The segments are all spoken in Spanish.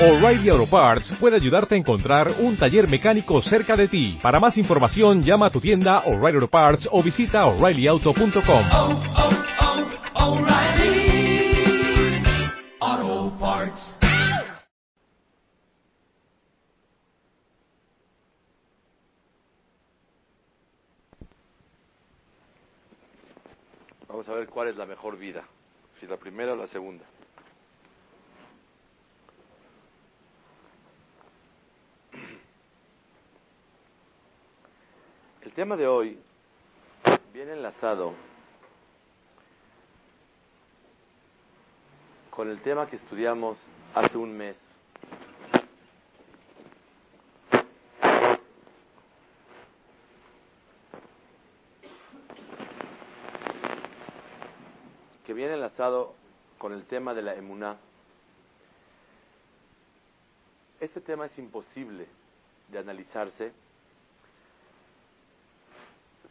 O'Reilly Auto Parts puede ayudarte a encontrar un taller mecánico cerca de ti. Para más información, llama a tu tienda O'Reilly Auto Parts o visita oreillyauto.com. oh, oh, Parts. Vamos a ver cuál es la mejor vida, si la primera o la segunda. El tema de hoy viene enlazado con el tema que estudiamos hace un mes. que viene enlazado con el tema de la emuná. Este tema es imposible de analizarse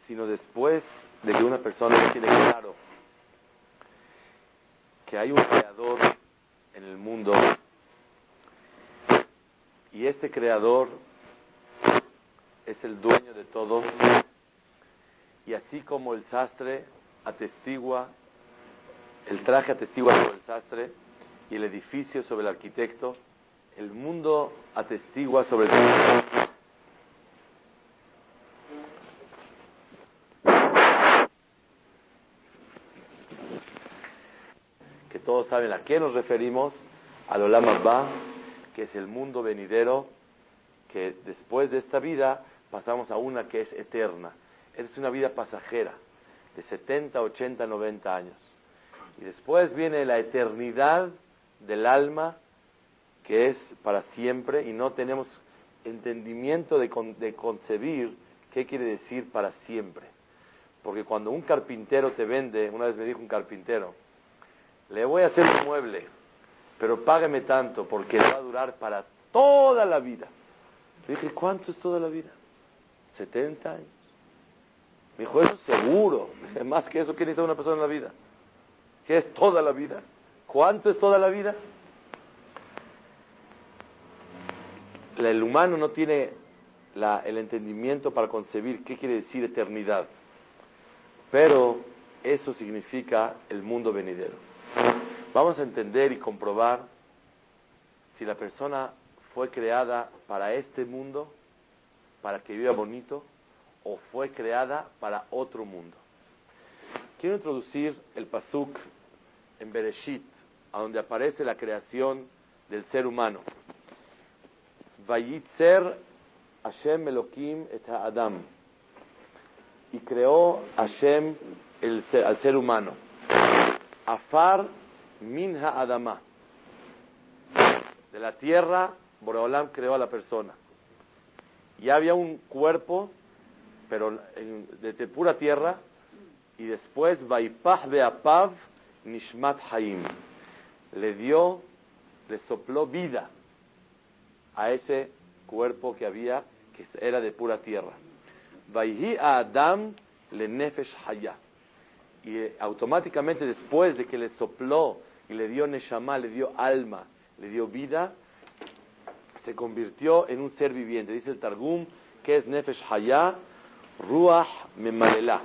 sino después de que una persona tiene claro que hay un creador en el mundo y este creador es el dueño de todo y así como el sastre atestigua el traje atestigua sobre el sastre y el edificio sobre el arquitecto el mundo atestigua sobre el que todos saben a qué nos referimos, al Olam Abba, que es el mundo venidero, que después de esta vida pasamos a una que es eterna. Es una vida pasajera, de 70, 80, 90 años. Y después viene la eternidad del alma, que es para siempre, y no tenemos entendimiento de, con- de concebir qué quiere decir para siempre. Porque cuando un carpintero te vende, una vez me dijo un carpintero, le voy a hacer un mueble, pero págame tanto porque va a durar para toda la vida. Le dije, ¿cuánto es toda la vida? 70 años. Me dijo, eso seguro. Dije, más que eso, ¿qué necesita una persona en la vida? ¿Qué es toda la vida? ¿Cuánto es toda la vida? El humano no tiene la- el entendimiento para concebir qué quiere decir eternidad. Pero eso significa el mundo venidero. Vamos a entender y comprobar si la persona fue creada para este mundo, para que viva bonito, o fue creada para otro mundo. Quiero introducir el pasuk en Bereshit, a donde aparece la creación del ser humano. Vayitzer Hashem Elohim et Adam. Y creó Hashem el ser- al ser humano. Afar minha adama. De la tierra, Boreolam creó a la persona. Y había un cuerpo, pero de pura tierra, y después Vaipah Beapav Nishmat Haim. Le dio, le sopló vida a ese cuerpo que había, que era de pura tierra. Vaihi a Adam le nefesh haya. Y eh, automáticamente después de que le sopló y le dio neshama, le dio alma, le dio vida, se convirtió en un ser viviente. Dice el Targum que es nefesh haya, ruach memalela.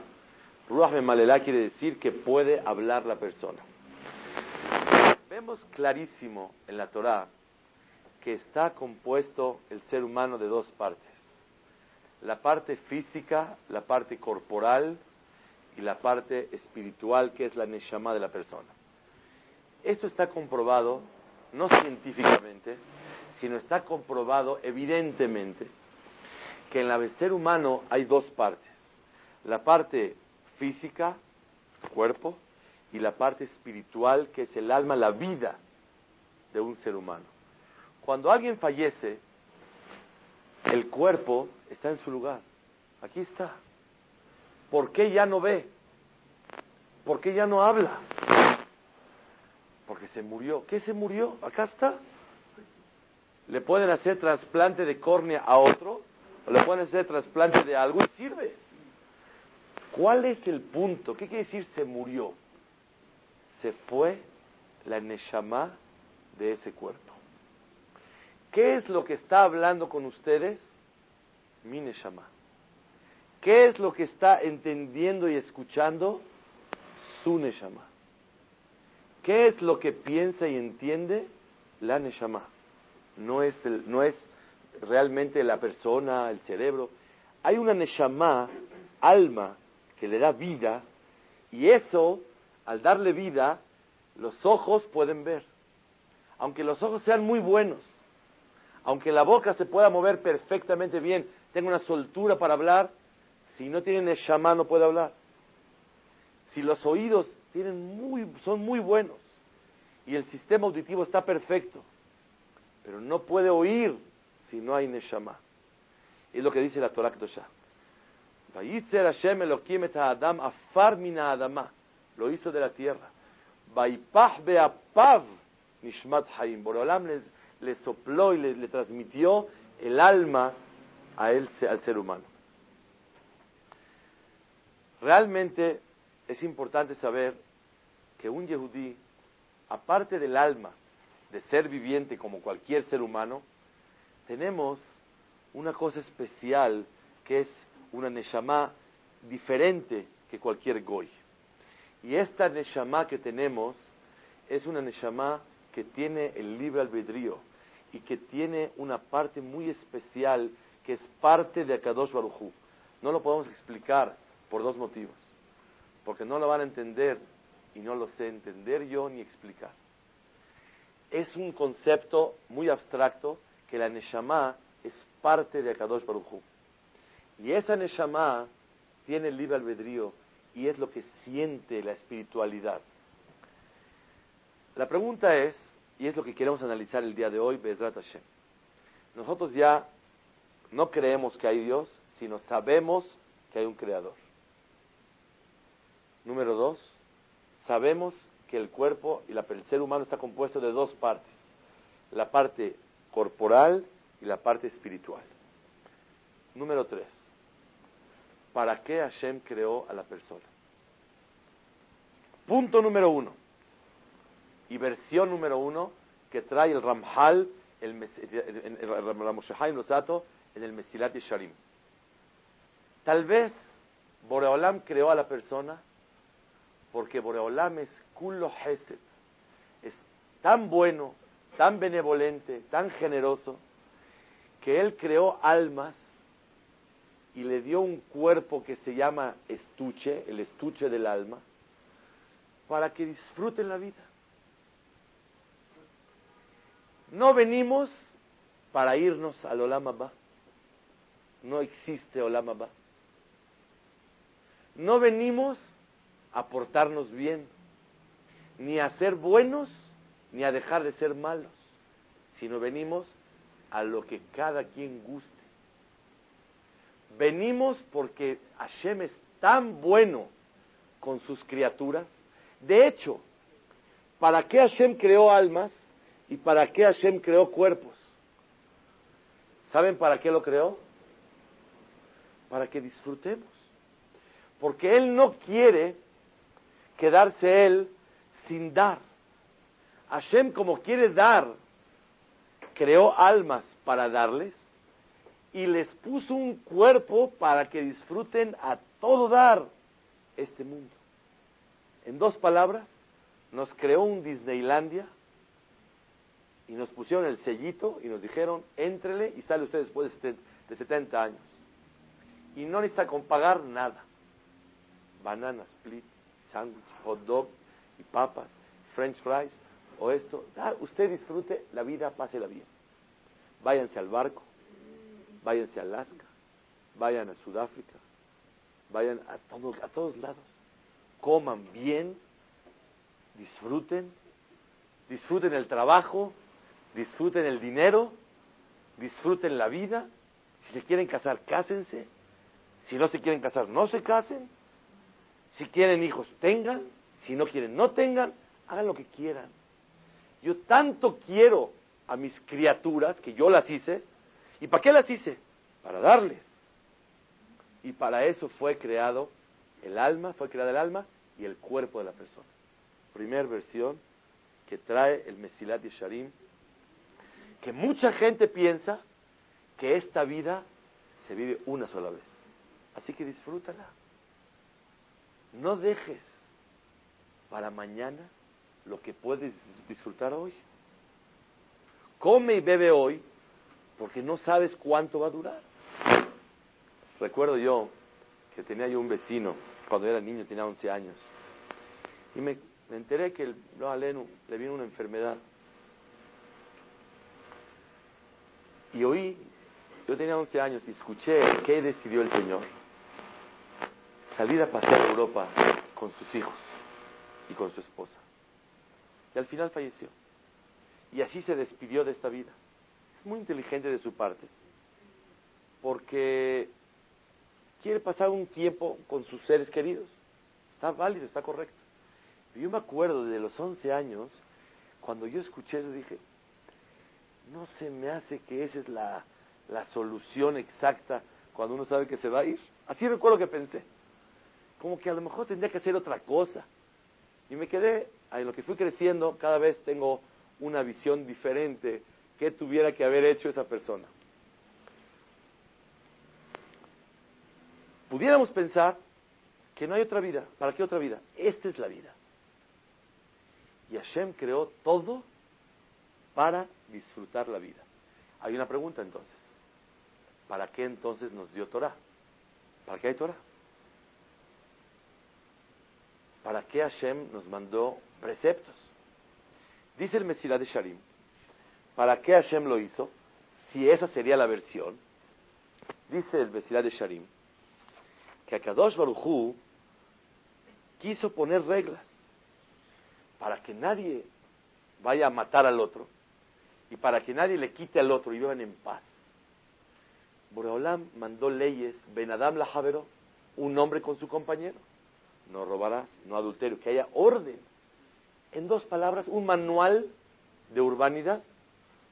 Ruach memalela quiere decir que puede hablar la persona. Vemos clarísimo en la Torah que está compuesto el ser humano de dos partes. La parte física, la parte corporal y la parte espiritual que es la neshama de la persona. Esto está comprobado no científicamente, sino está comprobado evidentemente que en el ser humano hay dos partes. La parte física, cuerpo, y la parte espiritual que es el alma, la vida de un ser humano. Cuando alguien fallece, el cuerpo está en su lugar. Aquí está. ¿Por qué ya no ve? ¿Por qué ya no habla? Porque se murió. ¿Qué se murió? Acá está. Le pueden hacer trasplante de córnea a otro, o le pueden hacer trasplante de algo y sirve. ¿Cuál es el punto? ¿Qué quiere decir se murió? Se fue la neshama de ese cuerpo. ¿Qué es lo que está hablando con ustedes? Mi Neshama. ¿Qué es lo que está entendiendo y escuchando? Su Neshama. ¿Qué es lo que piensa y entiende? La Neshama. No es, no es realmente la persona, el cerebro. Hay una Neshama, alma, que le da vida, y eso, al darle vida, los ojos pueden ver. Aunque los ojos sean muy buenos, aunque la boca se pueda mover perfectamente bien, tenga una soltura para hablar, si no tienen Neshama no puede hablar. Si los oídos tienen muy, son muy buenos y el sistema auditivo está perfecto, pero no puede oír si no hay Neshama. Es lo que dice la Torah Kedoshah. Vayitzer Hashem Elohim et Adam afar mina adama. Lo hizo de la tierra. Vaypach beapav nishmat haim. Boreolam le, le sopló y le, le, transmitió el alma a él, al ser humano. Realmente es importante saber que un yehudí, aparte del alma, de ser viviente como cualquier ser humano, tenemos una cosa especial que es una neshama diferente que cualquier goy. Y esta neshama que tenemos es una neshama que tiene el libre albedrío y que tiene una parte muy especial que es parte de Akadosh Baruchu. No lo podemos explicar por dos motivos. Porque no lo van a entender y no lo sé entender yo ni explicar. Es un concepto muy abstracto que la Neshama es parte de Akadosh Baruchu. Y esa Neshama tiene el libre albedrío y es lo que siente la espiritualidad. La pregunta es, y es lo que queremos analizar el día de hoy, Bezrat Hashem. Nosotros ya no creemos que hay Dios, sino sabemos que hay un creador. Número dos, sabemos que el cuerpo y el ser humano está compuesto de dos partes, la parte corporal y la parte espiritual. Número tres, ¿para qué Hashem creó a la persona? Punto número uno, y versión número uno que trae el Ramhal, el, el, el, en el Mesilat Sharim. Tal vez Boreolam creó a la persona porque Boreolam es Kulo Hesed. Es tan bueno, tan benevolente, tan generoso, que Él creó almas y le dio un cuerpo que se llama estuche, el estuche del alma, para que disfruten la vida. No venimos para irnos al Olam Abba. No existe Olam Abba. No venimos a portarnos bien, ni a ser buenos, ni a dejar de ser malos, sino venimos a lo que cada quien guste. Venimos porque Hashem es tan bueno con sus criaturas. De hecho, ¿para qué Hashem creó almas y para qué Hashem creó cuerpos? ¿Saben para qué lo creó? Para que disfrutemos. Porque Él no quiere quedarse él sin dar. Hashem, como quiere dar, creó almas para darles y les puso un cuerpo para que disfruten a todo dar este mundo. En dos palabras, nos creó un Disneylandia y nos pusieron el sellito y nos dijeron, entrele y sale usted después de 70 años. Y no necesita con pagar nada. Bananas, split, sándwich, hot dog y papas, french fries o esto. usted disfrute la vida, pásela bien. Váyanse al barco, váyanse a Alaska, vayan a Sudáfrica, vayan a todos, a todos lados. Coman bien, disfruten, disfruten el trabajo, disfruten el dinero, disfruten la vida. Si se quieren casar, cásense. Si no se quieren casar, no se casen. Si quieren hijos, tengan. Si no quieren, no tengan. Hagan lo que quieran. Yo tanto quiero a mis criaturas que yo las hice. ¿Y para qué las hice? Para darles. Y para eso fue creado el alma, fue creado el alma y el cuerpo de la persona. Primer versión que trae el Mesilat Yesharim. que mucha gente piensa que esta vida se vive una sola vez. Así que disfrútala. No dejes para mañana lo que puedes disfrutar hoy. Come y bebe hoy porque no sabes cuánto va a durar. Recuerdo yo que tenía yo un vecino, cuando era niño, tenía 11 años, y me, enteré que el, le vino una enfermedad. Y oí, yo tenía 11 años y escuché qué decidió el Señor. Salir a pasear a Europa con sus hijos y con su esposa. Y al final falleció. Y así se despidió de esta vida. Es muy inteligente de su parte. Porque quiere pasar un tiempo con sus seres queridos. Está válido, está correcto. Yo me acuerdo de los 11 años, cuando yo escuché eso, dije, no se me hace que esa es la, la solución exacta cuando uno sabe que se va a ir. Así recuerdo que pensé. Como que a lo mejor tendría que hacer otra cosa. Y me quedé, en lo que fui creciendo, cada vez tengo una visión diferente que tuviera que haber hecho esa persona. Pudiéramos pensar que no hay otra vida. ¿Para qué otra vida? Esta es la vida. Y Hashem creó todo para disfrutar la vida. Hay una pregunta entonces. ¿Para qué entonces nos dio Torah? ¿Para qué hay Torah? ¿Para qué Hashem nos mandó preceptos? Dice el Mesías de Sharim. ¿Para qué Hashem lo hizo? Si esa sería la versión. Dice el Mesías de Sharim que Akadosh Baruchú quiso poner reglas para que nadie vaya a matar al otro y para que nadie le quite al otro y vivan en paz. Boreolam mandó leyes, Ben Adam la Javero, un hombre con su compañero. No robarás, no adulterio, que haya orden. En dos palabras, un manual de urbanidad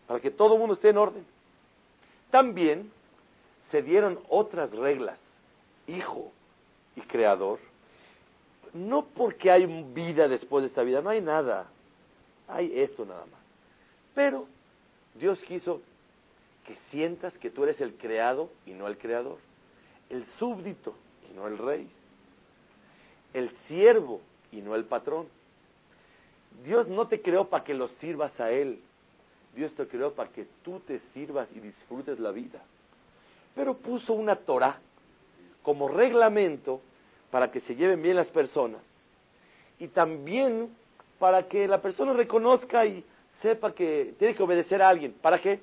para que todo el mundo esté en orden. También se dieron otras reglas hijo y creador, no porque hay vida después de esta vida, no hay nada, hay esto nada más. Pero Dios quiso que sientas que tú eres el creado y no el creador, el súbdito y no el rey, el siervo y no el patrón. Dios no te creó para que lo sirvas a Él, Dios te creó para que tú te sirvas y disfrutes la vida. Pero puso una Torah como reglamento para que se lleven bien las personas y también para que la persona reconozca y sepa que tiene que obedecer a alguien. ¿Para qué?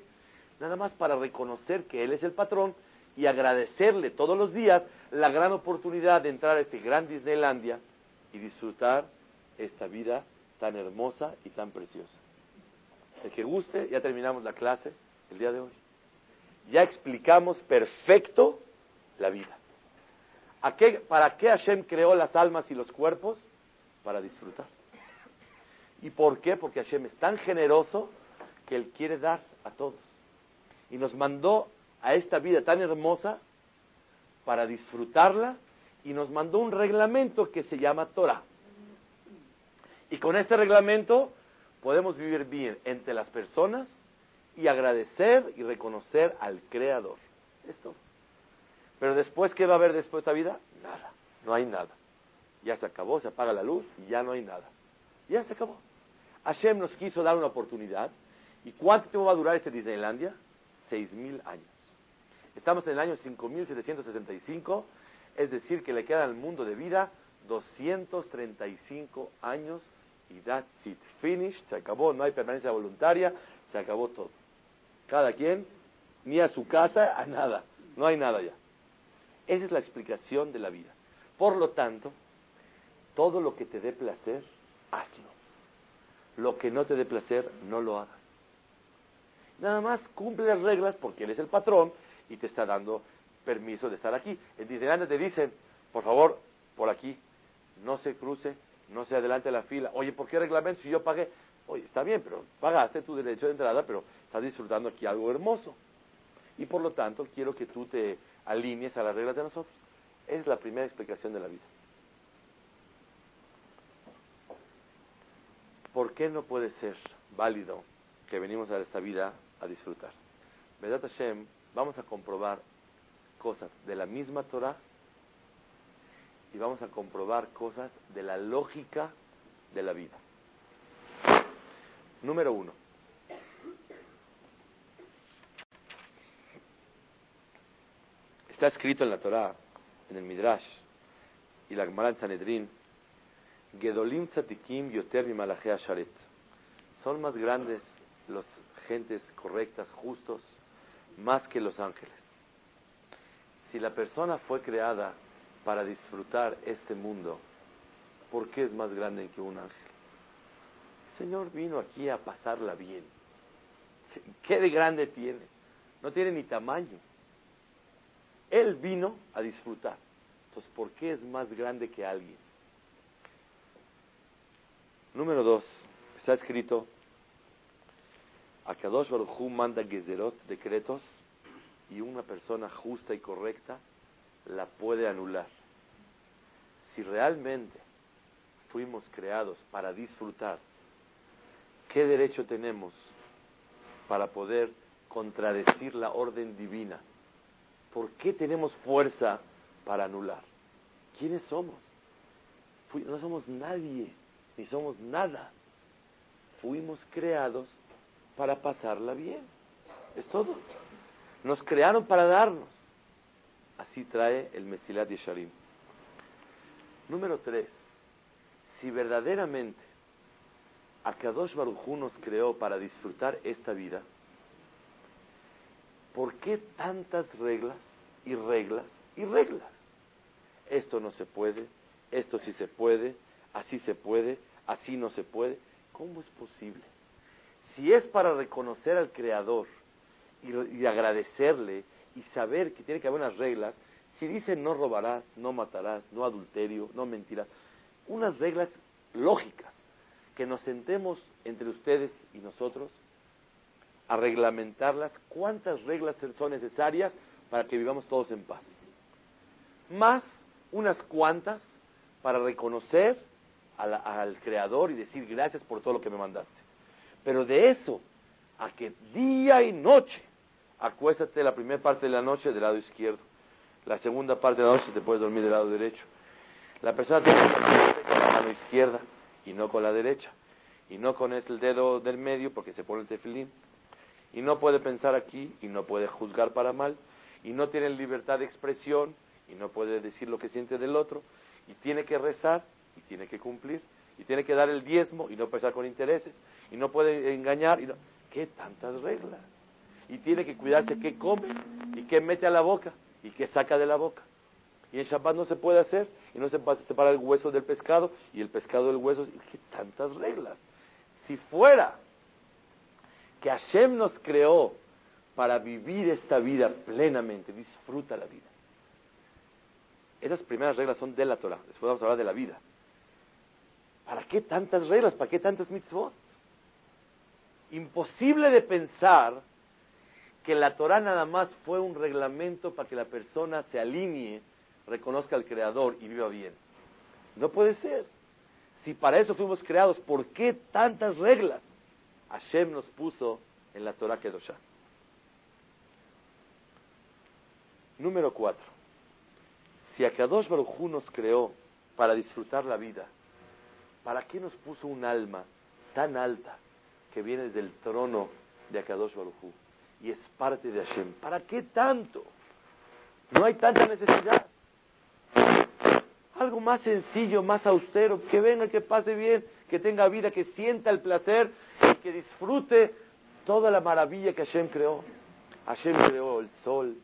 Nada más para reconocer que Él es el patrón y agradecerle todos los días la gran oportunidad de entrar a este gran Disneylandia y disfrutar esta vida tan hermosa y tan preciosa. El que guste, ya terminamos la clase el día de hoy. Ya explicamos perfecto la vida. ¿Para qué Hashem creó las almas y los cuerpos? Para disfrutar. ¿Y por qué? Porque Hashem es tan generoso que Él quiere dar a todos. Y nos mandó a esta vida tan hermosa para disfrutarla y nos mandó un reglamento que se llama Torah. Y con este reglamento podemos vivir bien entre las personas y agradecer y reconocer al Creador. Esto. Pero después, ¿qué va a haber después de esta vida? Nada, no hay nada. Ya se acabó, se apaga la luz y ya no hay nada. Ya se acabó. Hashem nos quiso dar una oportunidad. ¿Y cuánto tiempo va a durar este Disneylandia? Seis mil años. Estamos en el año 5765, es decir, que le queda al mundo de vida 235 años y that's it. Finished, se acabó, no hay permanencia voluntaria, se acabó todo. Cada quien, ni a su casa, a nada. No hay nada ya. Esa es la explicación de la vida. Por lo tanto, todo lo que te dé placer, hazlo. Lo que no te dé placer, no lo hagas. Nada más cumple las reglas porque él es el patrón y te está dando permiso de estar aquí. En Disneyland te dicen, por favor, por aquí, no se cruce, no se adelante la fila. Oye, ¿por qué reglamento si yo pagué? Oye, está bien, pero pagaste tu derecho de entrada, pero estás disfrutando aquí algo hermoso. Y por lo tanto, quiero que tú te alinees a las reglas de nosotros. es la primera explicación de la vida. ¿Por qué no puede ser válido que venimos a esta vida a disfrutar. Vedat Hashem, vamos a comprobar cosas de la misma Torah y vamos a comprobar cosas de la lógica de la vida. Número uno. Está escrito en la Torah, en el Midrash y la Gemara en Sanedrin, Gedolim tzatikim yoter malachea sharet. Son más grandes los gentes correctas, justos, más que los ángeles. Si la persona fue creada para disfrutar este mundo, ¿por qué es más grande que un ángel? El Señor vino aquí a pasarla bien. ¿Qué de grande tiene? No tiene ni tamaño. Él vino a disfrutar. Entonces, ¿por qué es más grande que alguien? Número dos, está escrito, Akadosh Baruj Hu manda Gezerot, decretos, y una persona justa y correcta la puede anular. Si realmente fuimos creados para disfrutar, ¿qué derecho tenemos para poder contradecir la orden divina? ¿Por qué tenemos fuerza para anular? ¿Quiénes somos? No somos nadie, ni somos nada. Fuimos creados para pasarla bien. Es todo. Nos crearon para darnos. Así trae el Mesilat Yesharim. Número tres. Si verdaderamente Akadosh Baruj nos creó para disfrutar esta vida, ¿por qué tantas reglas y reglas y reglas? Esto no se puede, esto sí se puede, así se puede, así no se puede. ¿Cómo es posible? Si es para reconocer al Creador y, agradecerle y saber que tiene que haber unas reglas, si dice no robarás, no matarás, no adulterio, no mentirás, unas reglas lógicas, que nos sentemos entre ustedes y nosotros a reglamentarlas, cuántas reglas son necesarias para que vivamos todos en paz. Más unas cuantas para reconocer al Creador y decir gracias por todo lo que me mandaste. Pero de eso a que día y noche acuéstate la primera parte de la noche del lado izquierdo, la segunda parte de la noche te puedes dormir del lado derecho. La persona tiene que dormir con la mano izquierda y no con la derecha, y no con el dedo del medio porque se pone el tefilín, y no puede pensar aquí y no puede juzgar para mal, y no tiene libertad de expresión y no puede decir lo que siente del otro, y tiene que rezar y tiene que cumplir, y tiene que dar el diezmo y no pensar con intereses, y no puede engañar, y no... ¿qué tantas reglas? Y tiene que cuidarse qué come y qué mete a la boca y qué saca de la boca. Y en Shabbat no se puede hacer, y no se separa el hueso del pescado y el pescado del hueso. ¿Qué tantas reglas? Si fuera que Hashem nos creó para vivir esta vida plenamente, disfruta la vida. Esas primeras reglas son de la Torah, después vamos a hablar de la vida. ¿Para qué tantas reglas? ¿Para qué tantas mitzvot? Imposible de pensar que la Torah nada más fue un reglamento para que la persona se alinee, reconozca al Creador y viva bien. No puede ser. Si para eso fuimos creados, ¿por qué tantas reglas Hashem nos puso en la Torah Kedoshah? Número cuatro. Si Akadosh Baruj Hu nos creó para disfrutar la vida, ¿para qué nos puso un alma tan alta que viene desde el trono de Akadosh y es parte de Hashem? ¿Para qué tanto? No hay tanta necesidad. Algo más sencillo, más austero, que venga, que pase bien, que tenga vida, que sienta el placer y que disfrute toda la maravilla que Hashem creó. Hashem creó el sol,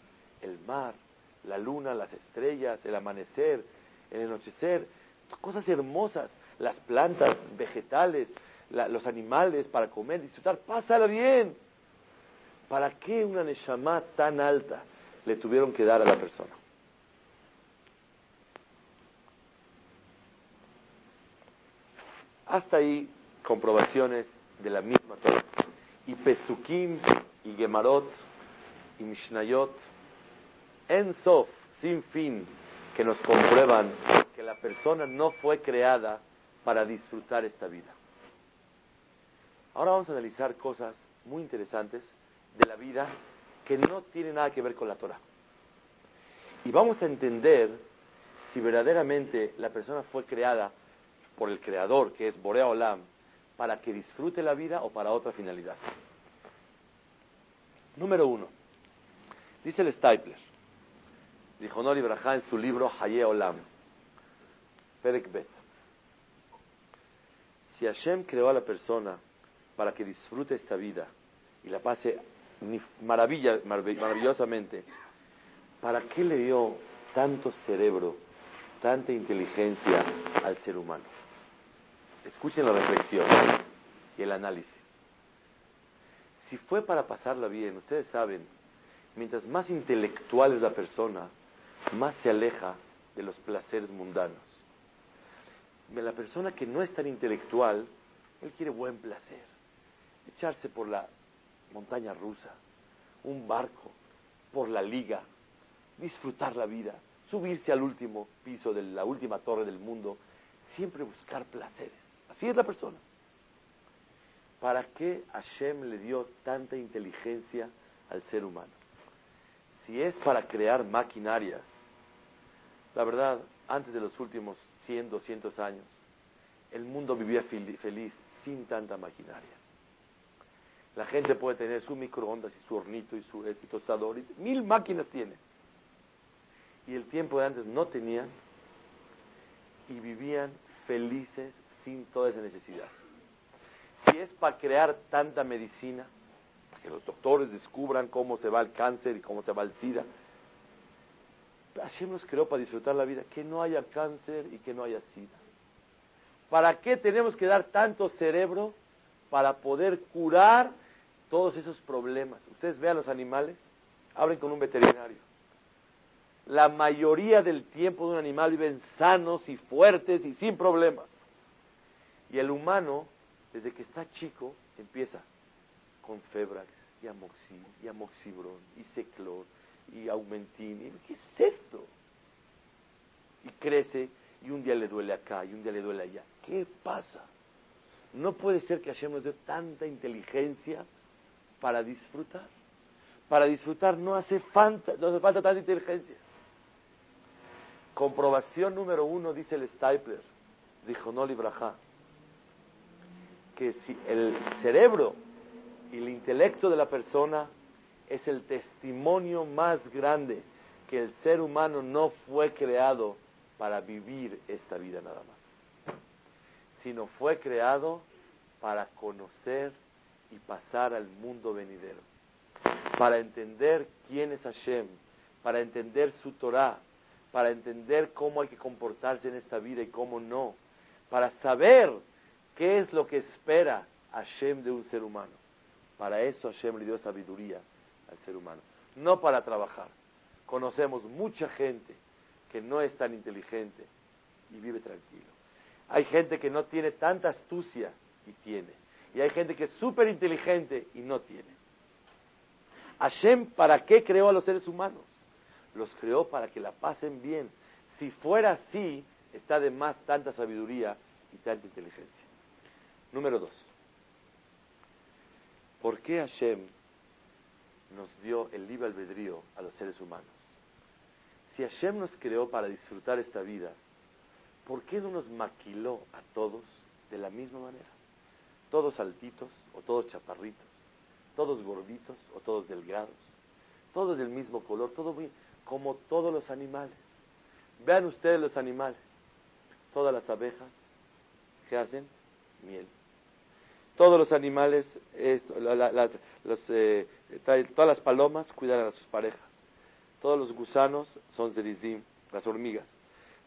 el mar, la luna, las estrellas, el amanecer, el anochecer, cosas hermosas, las plantas, vegetales, los animales para comer, disfrutar, pásala bien. ¿Para qué una Neshama tan alta le tuvieron que dar a la persona? Hasta ahí comprobaciones de la misma Torah. Y Pesukim, y Gemarot, y Mishnayot, en Sof, sin fin, que nos comprueban que la persona no fue creada para disfrutar esta vida. Ahora vamos a analizar cosas muy interesantes de la vida que no tiene nada que ver con la Torah. Y vamos a entender si verdaderamente la persona fue creada por el Creador, que es Borea Olam, para que disfrute la vida o para otra finalidad. Número uno, dice el Stapler, dijo Nori Braja en su libro Haye Olam, Perek Bet. Si Hashem creó a la persona para que disfrute esta vida y la pase maravillosamente, ¿para qué le dio tanto cerebro, tanta inteligencia al ser humano? Escuchen la reflexión y el análisis. Si fue para pasarla bien, ustedes saben, mientras más intelectual es la persona, más se aleja de los placeres mundanos. La persona que no es tan intelectual, él quiere buen placer, echarse por la montaña rusa, un barco, por la liga, disfrutar la vida, subirse al último piso de la última torre del mundo, siempre buscar placeres. Así es la persona. ¿Para qué Hashem le dio tanta inteligencia al ser humano? Si es para crear maquinarias, la verdad, antes de los últimos 100, 200 años, el mundo vivía feliz sin tanta maquinaria. La gente puede tener su microondas y su hornito y su, tostador, y mil máquinas tiene. Y el tiempo de antes no tenían y vivían felices sin toda esa necesidad. Si es para crear tanta medicina, que los doctores descubran cómo se va el cáncer y cómo se va el SIDA, Hashem nos creó para disfrutar la vida, que no haya cáncer y que no haya SIDA. ¿Para qué tenemos que dar tanto cerebro para poder curar todos esos problemas? Ustedes vean los animales, hablen con un veterinario. La mayoría del tiempo de un animal viven sanos y fuertes y sin problemas. Y el humano, desde que está chico, empieza con febrax y y amoxibrón y seclor y aumentín. ¿Qué es esto? Y crece y un día le duele acá y un día le duele allá. ¿Qué pasa? No puede ser que Hashem nos dé tanta inteligencia para disfrutar. Para disfrutar no hace falta, no hace falta tanta inteligencia. Comprobación número uno, dice el Stapler, dijo Noli Braja, que si el cerebro y el intelecto de la persona es el testimonio más grande que el ser humano no fue creado para vivir esta vida nada más, sino fue creado para conocer y pasar al mundo venidero, para entender quién es Hashem, para entender su Torah, para entender cómo hay que comportarse en esta vida y cómo no, para saber qué es lo que espera Hashem de un ser humano. Para eso Hashem le dio sabiduría al ser humano, no para trabajar. Conocemos mucha gente que no es tan inteligente y vive tranquilo. Hay gente que no tiene tanta astucia y tiene. Y hay gente que es súper inteligente y no tiene. Hashem, ¿para qué creó a los seres humanos? Los creó para que la pasen bien. Si fuera así, está de más tanta sabiduría y tanta inteligencia. Número dos. ¿Por qué Hashem nos dio el libre albedrío a los seres humanos? Si Hashem nos creó para disfrutar esta vida, ¿por qué no nos maquiló a todos de la misma manera? Todos altitos o todos chaparritos, todos gorditos o todos delgados, todos del mismo color, todo como todos los animales. Vean ustedes los animales, todas las abejas, ¿qué hacen? Miel. Todos los animales, los, eh, todas las palomas cuidan a sus parejas. Todos los gusanos son zerizim, las hormigas.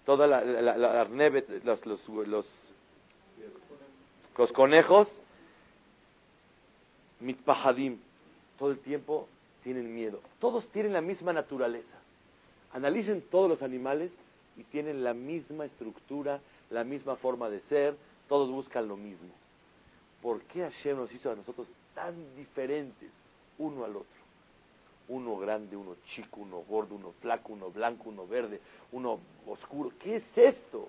Toda la, la, los, los, los, los conejos, mitpahadim, todo el tiempo tienen miedo. Todos tienen la misma naturaleza. Analicen todos los animales y tienen la misma estructura, la misma forma de ser, todos buscan lo mismo. ¿Por qué Hashem nos hizo a nosotros tan diferentes uno al otro? Uno grande, uno chico, uno gordo, uno flaco, uno blanco, uno verde, uno oscuro. ¿Qué es esto?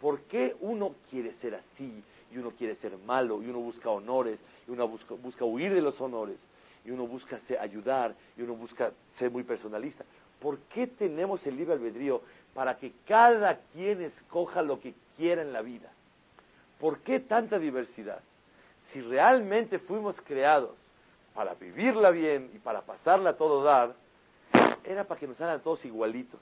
¿Por qué uno quiere ser así y uno quiere ser malo y uno busca honores y uno busca, busca huir de los honores y uno busca ayudar y uno busca ser muy personalista. ¿Por qué tenemos el libre albedrío para que cada quien escoja lo que quiera en la vida? ¿Por qué tanta diversidad? Si realmente fuimos creados para vivirla bien y para pasarla a todo dar, era para que nos hagan todos igualitos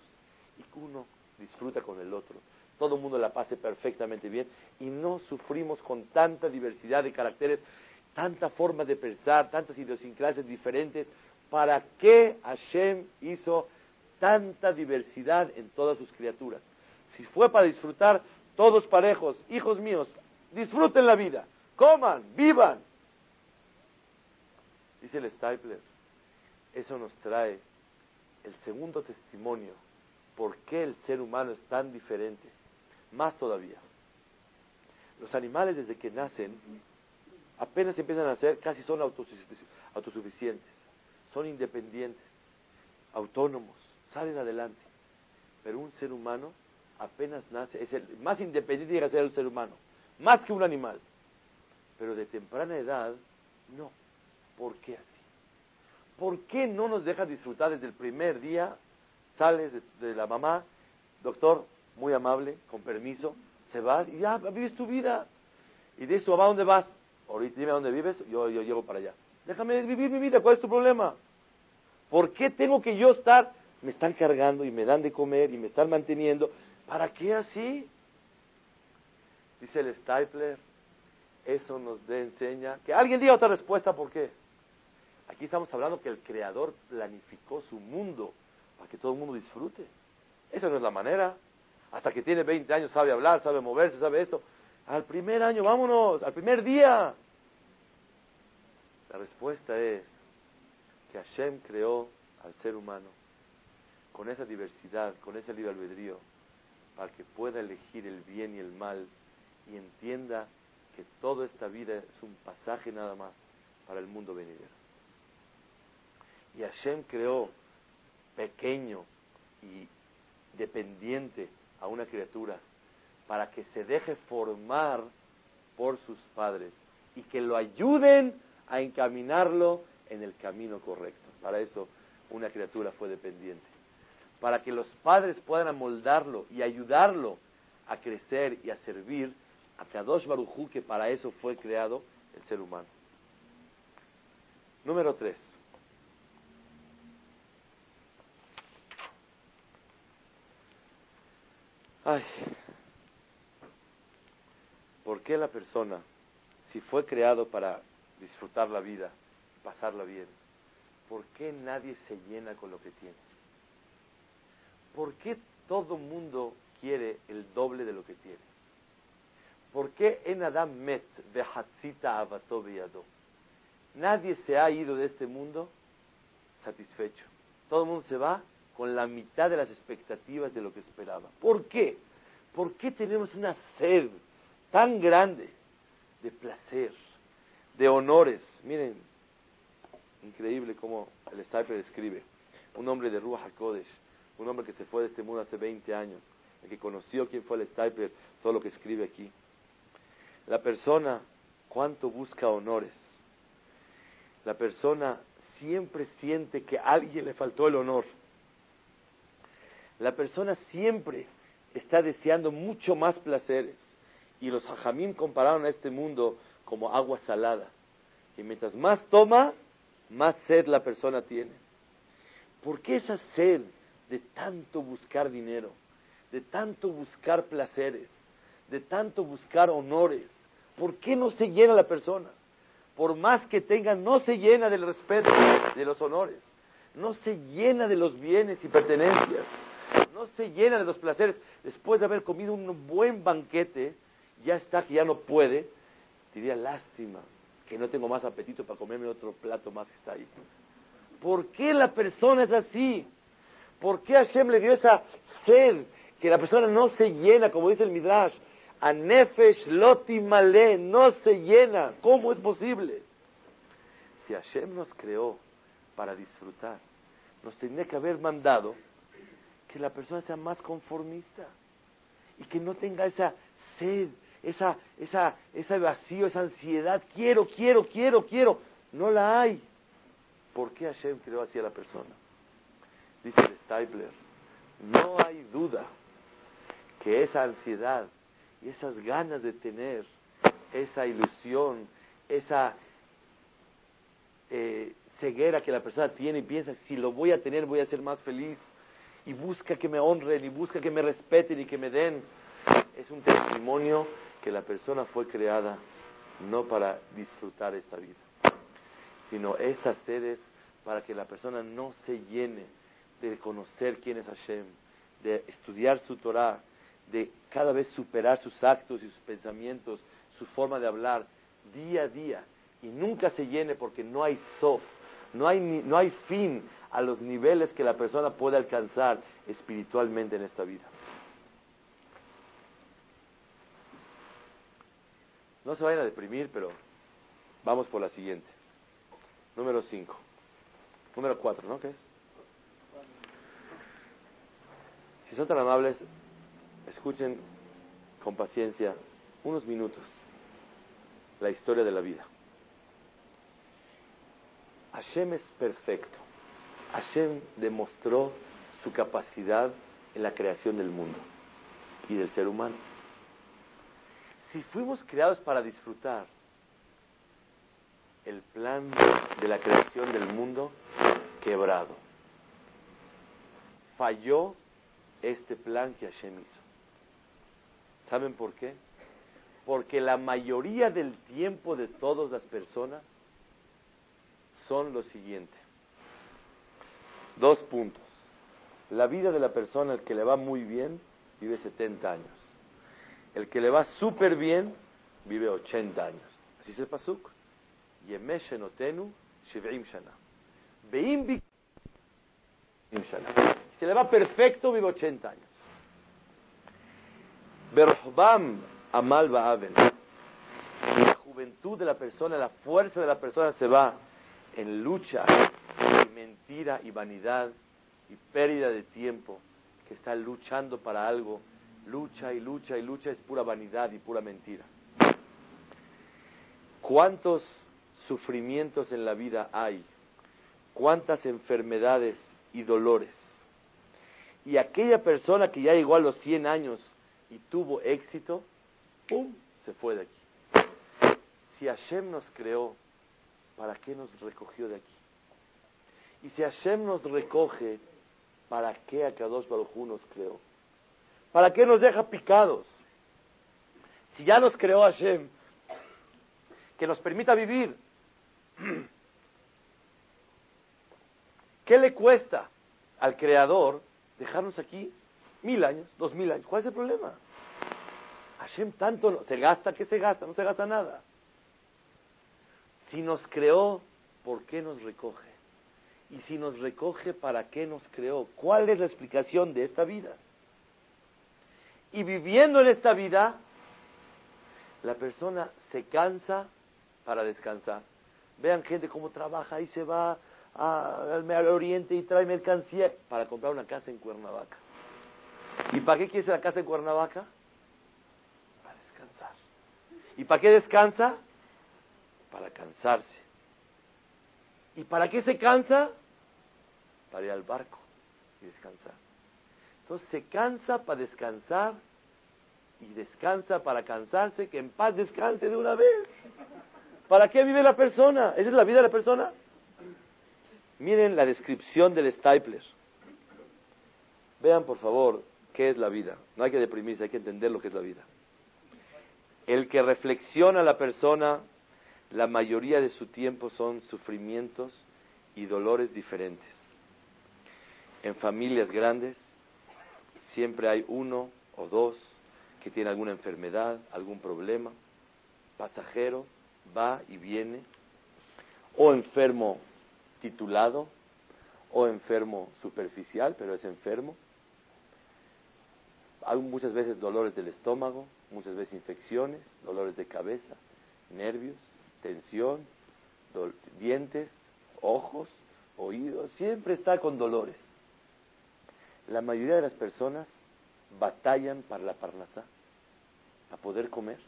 y que uno disfruta con el otro. Todo el mundo la pase perfectamente bien y no sufrimos con tanta diversidad de caracteres, tanta forma de pensar, tantas idiosincrasias diferentes. ¿Para qué Hashem hizo tanta diversidad en todas sus criaturas? Si fue para disfrutar todos parejos, hijos míos, disfruten la vida, coman, vivan, Dice el Stapler, eso nos trae el segundo testimonio, por qué el ser humano es tan diferente. Más todavía, los animales desde que nacen, apenas empiezan a nacer, casi son autosuficientes, son independientes, autónomos, salen adelante. Pero un ser humano apenas nace, es el más independiente llega ser el ser humano, más que un animal. Pero de temprana edad, no. ¿Por qué así? ¿Por qué no nos deja disfrutar desde el primer día? Sales de, la mamá, doctor, muy amable, con permiso, se va y ya vives tu vida. Y dices, ¿a dónde vas? Ahorita dime dónde vives, yo, yo llego para allá. Déjame vivir mi vida, ¿cuál es tu problema? ¿Por qué tengo que yo estar? Me están cargando y me dan de comer y me están manteniendo. ¿Para qué así? Dice el Stapler, eso nos enseña. Que alguien diga otra respuesta, ¿por qué? Aquí estamos hablando que el Creador planificó su mundo para que todo el mundo disfrute. Esa no es la manera. Hasta que tiene 20 años sabe hablar, sabe moverse, sabe eso. Al primer año, vámonos, al primer día. La respuesta es que Hashem creó al ser humano con esa diversidad, con ese libre albedrío, para que pueda elegir el bien y el mal y entienda que toda esta vida es un pasaje nada más para el mundo venidero. Y Hashem creó pequeño y dependiente a una criatura para que se deje formar por sus padres y que lo ayuden a encaminarlo en el camino correcto. Para eso una criatura fue dependiente. Para que los padres puedan amoldarlo y ayudarlo a crecer y a servir a Kadosh Barujú, que para eso fue creado el ser humano. Número tres. Ay, ¿por qué la persona, si fue creado para disfrutar la vida, pasarla bien, ¿por qué nadie se llena con lo que tiene? ¿Por qué todo mundo quiere el doble de lo que tiene? ¿Por qué en Adam met behatzita abato Nadie se ha ido de este mundo satisfecho. Todo el mundo se va con la mitad de las expectativas de lo que esperaba. ¿Por qué? ¿Por qué tenemos una sed tan grande de placer, de honores? Miren, increíble cómo el Stiper escribe. Un hombre de Ruach HaKodesh, un hombre que se fue de este mundo hace 20 años, el que conoció quién fue el Stiper, todo lo que escribe aquí. La persona, ¿cuánto busca honores? La persona siempre siente que a alguien le faltó el honor la persona siempre está deseando mucho más placeres. Y los hajamim compararon a este mundo como agua salada. Y mientras más toma, más sed la persona tiene. ¿Por qué esa sed de tanto buscar dinero, de tanto buscar placeres, de tanto buscar honores? ¿Por qué no se llena la persona? Por más que tenga, no se llena del respeto, de los honores, no se llena de los bienes y pertenencias no se llena de los placeres. Después de haber comido un buen banquete, ya está que ya no puede. Diría, lástima que no tengo más apetito para comerme otro plato más que está ahí. ¿Por qué la persona es así? ¿Por qué Hashem le dio esa sed que la persona no se llena, como dice el Midrash? A nefesh loti male, no se llena. ¿Cómo es posible? Si Hashem nos creó para disfrutar, nos tenía que haber mandado que la persona sea más conformista y que no tenga esa sed, esa, esa, ese vacío, esa ansiedad, quiero, quiero, quiero, quiero. No la hay. ¿Por qué Hashem creó así a la persona? Dice el Stipler, no hay duda que esa ansiedad y esas ganas de tener esa ilusión, esa eh, ceguera que la persona tiene y piensa, si lo voy a tener voy a ser más feliz, y busca que me honren, y busca que me respeten y que me den, es un testimonio que la persona fue creada no para disfrutar esta vida, sino estas sedes para que la persona no se llene de conocer quién es Hashem, de estudiar su Torah, de cada vez superar sus actos y sus pensamientos, su forma de hablar día a día y nunca se llene porque no hay sof, no hay, no hay fin a los niveles que la persona puede alcanzar espiritualmente en esta vida. No se vayan a deprimir, pero vamos por la siguiente. Número 5. Número 4, ¿no? ¿Qué es? Si son tan amables, escuchen con paciencia unos minutos la historia de la vida. Hashem es perfecto. Hashem demostró su capacidad en la creación del mundo y del ser humano. Si fuimos creados para disfrutar el plan de la creación del mundo quebrado, falló este plan que Hashem hizo. ¿Saben por qué? Porque la mayoría del tiempo de todas las personas son lo siguiente. Dos puntos. La vida de la persona, el que le va muy bien, vive 70 años. El que le va súper bien, vive 80 años. Así es el pasuk. Yemeshenotenu shiv'im shana. Beim shana. Se le va perfecto, vive 80 años. Berhbam amal ba'aven. La juventud de la persona, la fuerza de la persona se va en lucha y mentira y vanidad y pérdida de tiempo, que está luchando para algo, lucha y lucha y lucha es pura vanidad y pura mentira. ¿Cuántos sufrimientos en la vida hay? ¿Cuántas enfermedades y dolores? Y aquella persona que ya llegó a los 100 años y tuvo éxito, ¡pum!, se fue de aquí. Si Hashem nos creó ¿para qué nos recogió de aquí? Y si Hashem nos recoge, ¿para qué a Kadosh Baruj nos creó? ¿Para qué nos deja picados? Si ya nos creó Hashem, que nos permita vivir, ¿qué le cuesta al Creador dejarnos aquí mil años, dos mil años? ¿Cuál es el problema? Hashem tanto se gasta, ¿qué se gasta? No se gasta nada. Si nos creó, ¿por qué nos recoge? Y si nos recoge, ¿para qué nos creó? ¿Cuál es la explicación de esta vida? Y viviendo en esta vida, la persona se cansa para descansar. Vean gente cómo trabaja y se va al Oriente y trae mercancía para comprar una casa en Cuernavaca. ¿Y para qué quiere la casa en Cuernavaca? ¿Y para qué descansa? para cansarse. ¿Y para qué se cansa? Para ir al barco y descansar. Entonces se cansa para descansar y descansa para cansarse, que en paz descanse de una vez. ¿Para qué vive la persona? ¿Esa es la vida de la persona? Miren la descripción del Stapler. Vean por favor qué es la vida. No hay que deprimirse, hay que entender lo que es la vida. El que reflexiona la persona la mayoría de su tiempo son sufrimientos y dolores diferentes. En familias grandes siempre hay uno o dos que tienen alguna enfermedad, algún problema, pasajero, va y viene, o enfermo titulado, o enfermo superficial, pero es enfermo. Hay muchas veces dolores del estómago, muchas veces infecciones, dolores de cabeza, nervios tensión, dientes, ojos, oídos, siempre está con dolores. La mayoría de las personas batallan para la parnasá, para poder comer,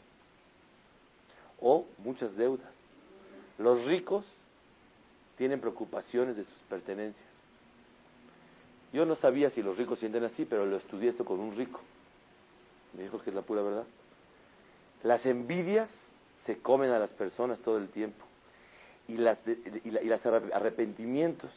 o muchas deudas. Los ricos tienen preocupaciones de sus pertenencias. Yo no sabía si los ricos sienten así, pero lo estudié esto con un rico. Me dijo que es la pura verdad. Las envidias se comen a las personas todo el tiempo. Y las, y, las arrepentimientos.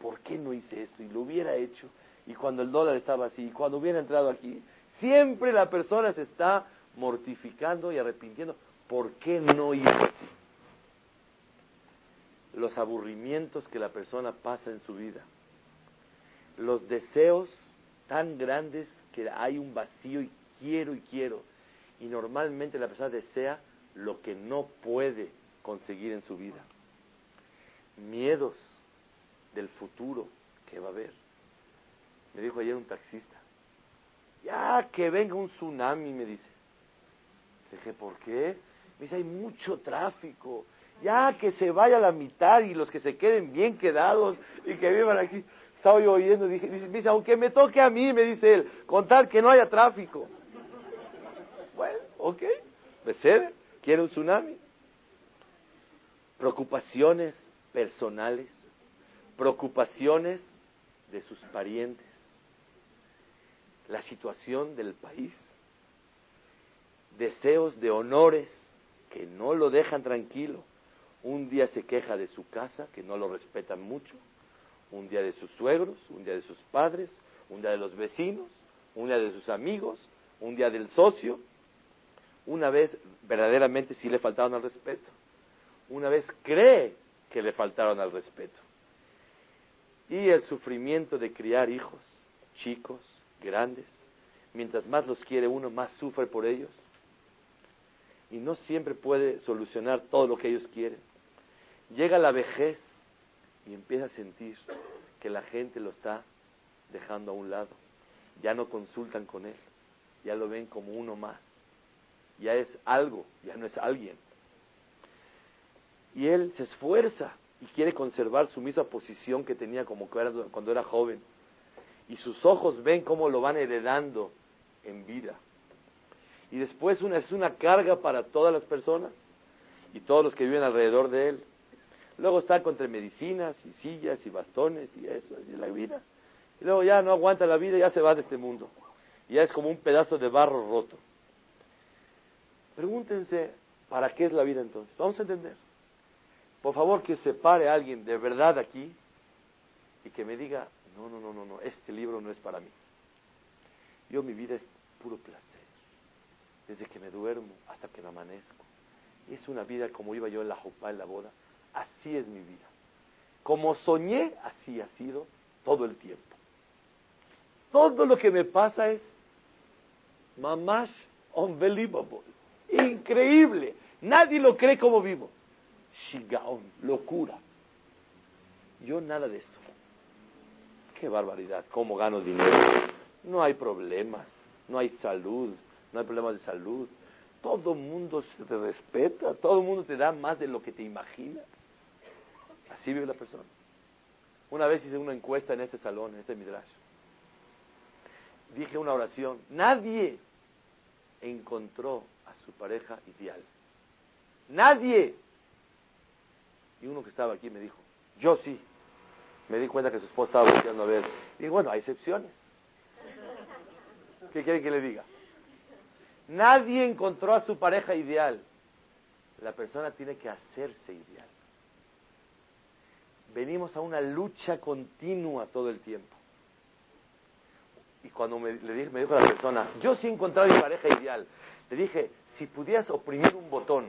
¿Por qué no hice esto? Y lo hubiera hecho. Y cuando el dólar estaba así, y cuando hubiera entrado aquí, siempre la persona se está mortificando y arrepintiendo. ¿Por qué no hizo así? Los aburrimientos que la persona pasa en su vida. Los deseos tan grandes que hay un vacío y quiero y quiero. Y normalmente la persona desea lo que no puede conseguir en su vida. Miedos del futuro que va a haber. Me dijo ayer un taxista, ya que venga un tsunami, me dice. Dije, ¿por qué? Me dice, hay mucho tráfico. Ya que se vaya la mitad y los que se queden bien quedados y que vivan aquí. Estaba yo oyendo, dije, me dice, aunque me toque a mí, me dice él, contar que no haya tráfico. Ok, me cede, quiere un tsunami. Preocupaciones personales, preocupaciones de sus parientes, la situación del país, deseos de honores que no lo dejan tranquilo. Un día se queja de su casa, que no lo respetan mucho, un día de sus suegros, un día de sus padres, un día de los vecinos, un día de sus amigos, un día del socio, una vez verdaderamente sí le faltaron al respeto. Una vez cree que le faltaron al respeto. Y el sufrimiento de criar hijos, chicos, grandes. Mientras más los quiere uno, más sufre por ellos. Y no siempre puede solucionar todo lo que ellos quieren. Llega la vejez y empieza a sentir que la gente lo está dejando a un lado. Ya no consultan con él, ya lo ven como uno más ya es algo, ya no es alguien. Y él se esfuerza y quiere conservar su misma posición que tenía como cuando era joven. Y sus ojos ven cómo lo van heredando en vida. Y después una, es una carga para todas las personas y todos los que viven alrededor de él. Luego está contra medicinas y sillas y bastones y eso, así es la vida. Y luego ya no aguanta la vida ya se va de este mundo. Ya es como un pedazo de barro roto. Pregúntense, ¿para qué es la vida entonces? Vamos a entender. Por favor, que se pare alguien de verdad aquí y que me diga, no, no, no, no, no, este libro no es para mí. Yo mi vida es puro placer, desde que me duermo hasta que me amanezco. Es una vida como iba yo en la jupá, en la boda. Así es mi vida. Como soñé, así ha sido todo el tiempo. Todo lo que me pasa es mamash unbelievable. Increíble. Nadie lo cree como vivo. Shigaon, locura. Yo nada de esto. Qué barbaridad. ¿Cómo gano dinero? No hay problemas. No hay salud. No hay problemas de salud. Todo el mundo se te respeta. Todo el mundo te da más de lo que te imaginas. Así vive la persona. Una vez hice una encuesta en este salón, en este midrash. Dije una oración. Nadie encontró su pareja ideal. Nadie. Y uno que estaba aquí me dijo, yo sí. Me di cuenta que su esposa estaba buscando a ver. Y bueno, hay excepciones. ¿Qué quiere que le diga? Nadie encontró a su pareja ideal. La persona tiene que hacerse ideal. Venimos a una lucha continua todo el tiempo. Y cuando me, le dije, me dijo la persona, yo sí encontré mi pareja ideal, le dije, si pudieras oprimir un botón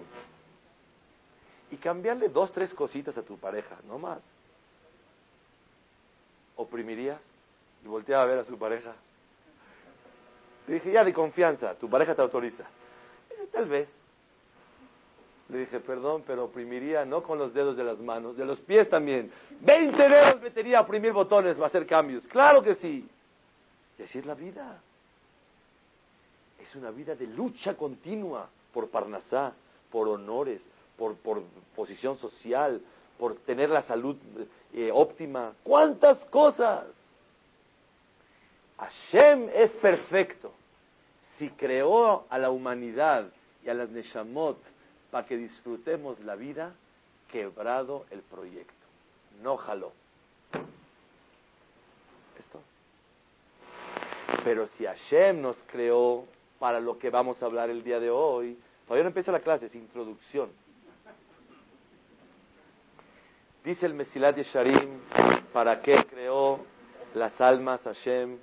y cambiarle dos, tres cositas a tu pareja, no más, ¿oprimirías? Y volteaba a ver a su pareja. Le dije, ya de confianza, tu pareja te autoriza. Dice, tal vez. Le dije, perdón, pero oprimiría no con los dedos de las manos, de los pies también. Veinte dedos metería a oprimir botones, va a hacer cambios. Claro que sí. Y así es la vida es una vida de lucha continua por Parnasá, por honores, por, posición social, por tener la salud eh, óptima. ¿Cuántas cosas? Hashem es perfecto. Si creó a la humanidad y a las Neshamot para que disfrutemos la vida, quebrado el proyecto. no jaló. Esto. Pero si Hashem nos creó para lo que vamos a hablar el día de hoy, todavía no empieza la clase, es introducción. Dice el Mesilat Yesharim, ¿para qué creó las almas Hashem?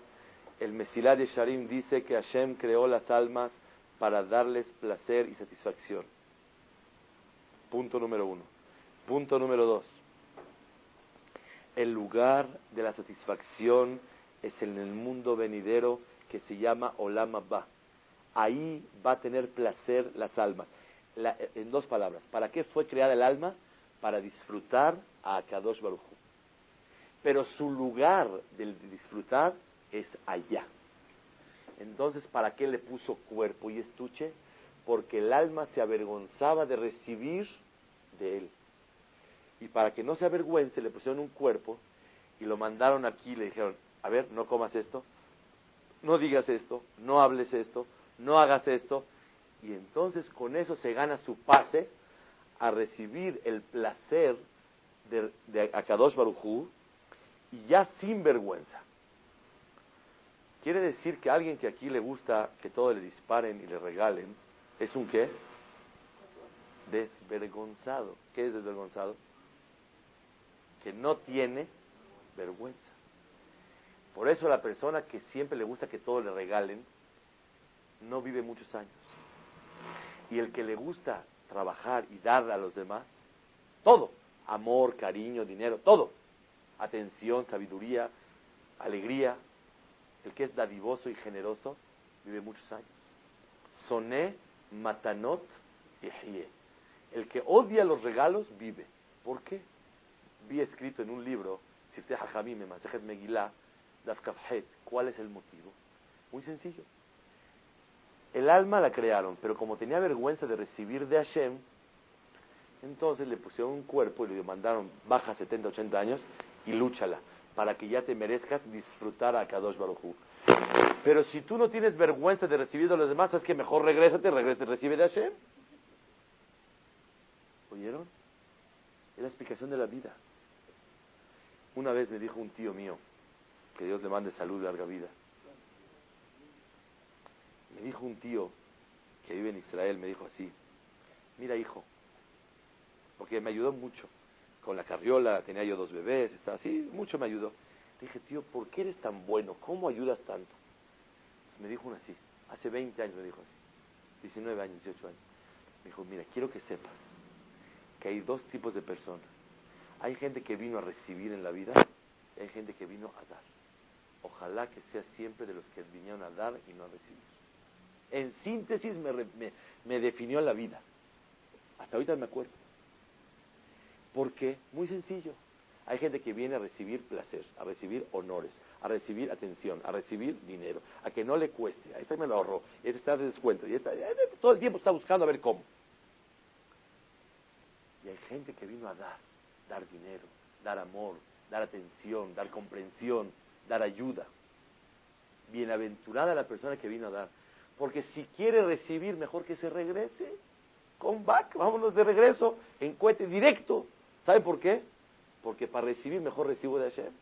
El Mesilat Yesharim dice que Hashem creó las almas para darles placer y satisfacción. Punto número uno. Punto número dos. El lugar de la satisfacción es en el mundo venidero que se llama Olam Abba. Ahí va a tener placer las almas. en dos palabras, ¿para qué fue creada el alma? para disfrutar a Kadosh Baruj Pero su lugar de disfrutar es allá. Entonces, ¿para qué le puso cuerpo y estuche? Porque el alma se avergonzaba de recibir de él. Y para que no se avergüence, le pusieron un cuerpo y lo mandaron aquí le dijeron, a ver, no comas esto, no digas esto, no hables esto, no hagas esto. Y entonces con eso se gana su pase a recibir el placer de, de Akadosh Barujú y ya sin vergüenza. Quiere decir que alguien que aquí le gusta que todo le disparen y le regalen, ¿es un qué? Desvergonzado. ¿Qué es desvergonzado? Que no tiene vergüenza. Por eso la persona que siempre le gusta que todo le regalen, no vive muchos años. Y el que le gusta trabajar y dar a los demás. Todo. Amor, cariño, dinero, todo. Atención, sabiduría, alegría. El que es dadivoso y generoso vive muchos años. Soné, matanot, ejie. El que odia los regalos vive. ¿Por qué? Vi escrito en un libro, Megillah, ¿cuál es el motivo? Muy sencillo. El alma la crearon, pero como tenía vergüenza de recibir de Hashem, entonces le pusieron un cuerpo y le mandaron, baja 70, 80 años y lúchala, para que ya te merezcas disfrutar a Kadosh Baruj Pero si tú no tienes vergüenza de recibir de los demás, es que mejor regrésate, regrese, recibe de Hashem. ¿Oyeron? Es la explicación de la vida. Una vez me dijo un tío mío, que Dios le mande salud, larga vida. Me dijo un tío que vive en Israel, me dijo así, mira hijo, porque me ayudó mucho. Con la carriola tenía yo dos bebés, estaba así, mucho me ayudó. Le dije, tío, ¿por qué eres tan bueno? ¿Cómo ayudas tanto? me dijo uno así, hace 20 años me dijo así, 19 años, 18 años. Me dijo, mira, quiero que sepas que hay dos tipos de personas. Hay gente que vino a recibir en la vida y hay gente que vino a dar. Ojalá que sea siempre de los que vinieron a dar y no a recibir. En síntesis me, definió la vida. Hasta ahorita me acuerdo. ¿Por qué? Muy sencillo. Hay gente que viene a recibir placer, a recibir honores, a recibir atención, a recibir dinero, a que no le cueste. Ahí está me lo ahorró, y este está de descuento, y este, todo el tiempo está buscando a ver cómo. Y hay gente que vino a dar, dar dinero, dar amor, dar atención, dar comprensión, dar ayuda. Bienaventurada la persona que vino a dar. Porque si quiere recibir, mejor que se regrese. Come back, vámonos de regreso, en cohete directo. ¿Sabe por qué? Porque para recibir, mejor recibo de Hashem.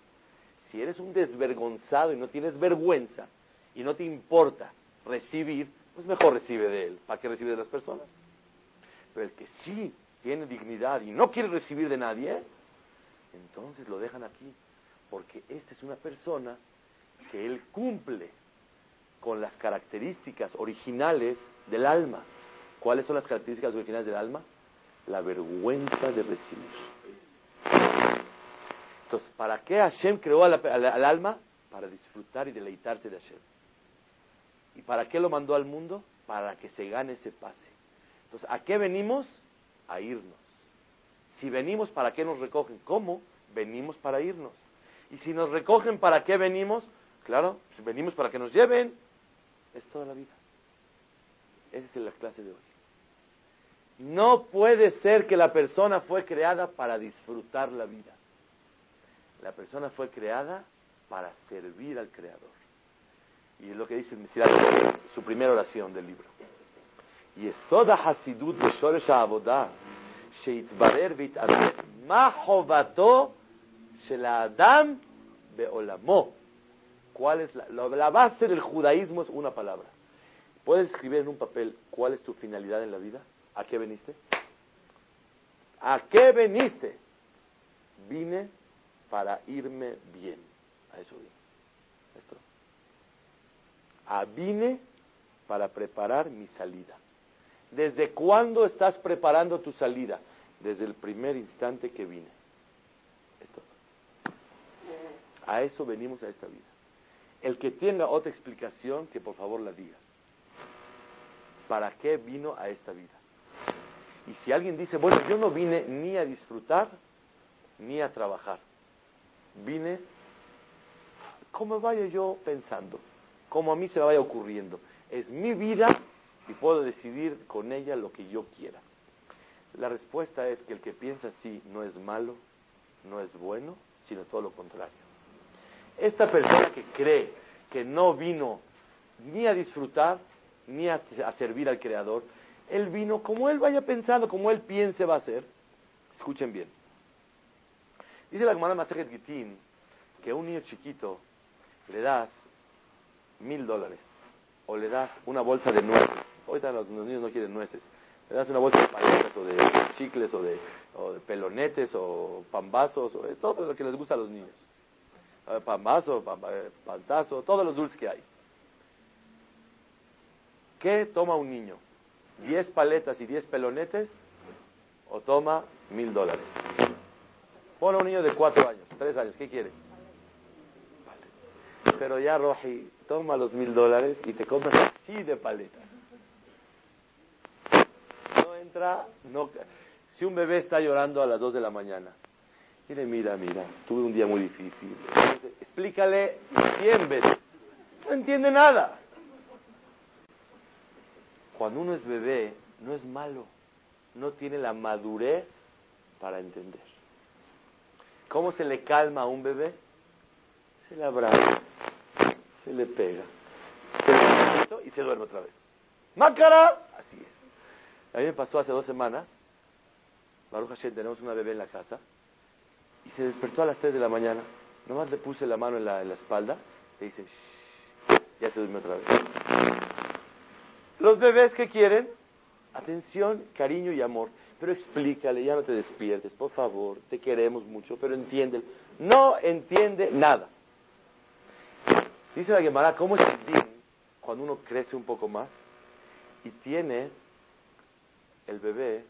Si eres un desvergonzado y no tienes vergüenza y no te importa recibir, pues mejor recibe de él. ¿Para qué recibe de las personas? Pero el que sí tiene dignidad y no quiere recibir de nadie, entonces lo dejan aquí. Porque esta es una persona que él cumple con las características originales del alma. ¿Cuáles son las características originales del alma? La vergüenza de recibir. Entonces, ¿para qué Hashem creó al, alma? Para disfrutar y deleitarse de Hashem. ¿Y para qué lo mandó al mundo? Para que se gane ese pase. Entonces, ¿a qué venimos? A irnos. Si venimos, ¿para qué nos recogen? ¿Cómo? Venimos para irnos. Y si nos recogen, ¿para qué venimos? Claro, pues venimos para que nos lleven. Es toda la vida. Esa es la clase de hoy. No puede ser que la persona fue creada para disfrutar la vida. La persona fue creada para servir al Creador. Y es lo que dice su primera oración del libro. Y Yesoda Hasidut Beshoresh Avodah, Sheitbarer Vitamet, Ma Hovato Shela Adam Beolamo. ¿Cuál es la, base del judaísmo? Es una palabra. ¿Puedes escribir en un papel cuál es tu finalidad en la vida? ¿A qué veniste? ¿A qué veniste? Vine para irme bien. A eso vine. Esto. Ah, vine para preparar mi salida. ¿Desde cuándo estás preparando tu salida? Desde el primer instante que vine. Esto. A eso venimos a esta vida. El que tenga otra explicación, que por favor la diga. ¿Para qué vino a esta vida? Y si alguien dice, bueno, yo no vine ni a disfrutar ni a trabajar. Vine como vaya yo pensando, como a mí se me vaya ocurriendo. Es mi vida y puedo decidir con ella lo que yo quiera. La respuesta es que el que piensa así no es malo, no es bueno, sino todo lo contrario. Esta persona que cree que no vino ni a disfrutar, ni a, servir al Creador, él vino como él vaya pensando, como él piense va a ser. Escuchen bien. Dice la Gemara Masejet Gitín que a un niño chiquito le das mil dólares o le das una bolsa de nueces. Ahorita los, los niños no quieren nueces. Le das una bolsa de paletas o de chicles o de, o de pelonetes o pambazos o de todo lo que les gusta a los niños. Pambazo, pamba- eh, pantazo, todos los dulces que hay. ¿Qué toma un niño? ¿Diez paletas y diez pelonetes? ¿O toma mil dólares? Pon a un niño de cuatro años, tres años, ¿qué quiere? Pero ya, Roji, toma los mil dólares y te compras así de paletas. No entra, no. Si un bebé está llorando a las dos de la mañana, mira, mira, tuve un día muy difícil. Explícale cien veces. No entiende nada. Cuando uno es bebé, no es malo. No tiene la madurez para entender. ¿Cómo se le calma a un bebé? Se le abraza, se le pega, se le y se duerme otra vez. ¡Mácara! Así es. A mí me pasó hace dos semanas. Baruch Hashem, tenemos una bebé en la casa y se despertó a las 3 de la mañana. Nomás le puse la mano en la, en la espalda y dice, "Shh", ya se durmió otra vez. Los bebés que quieren atención, cariño y amor. Pero explícale, ya no te despiertes, por favor, te queremos mucho, pero entiende. No entiende nada. Dice la Gemara, ¿cómo es el din cuando uno crece un poco más y tiene el bebé,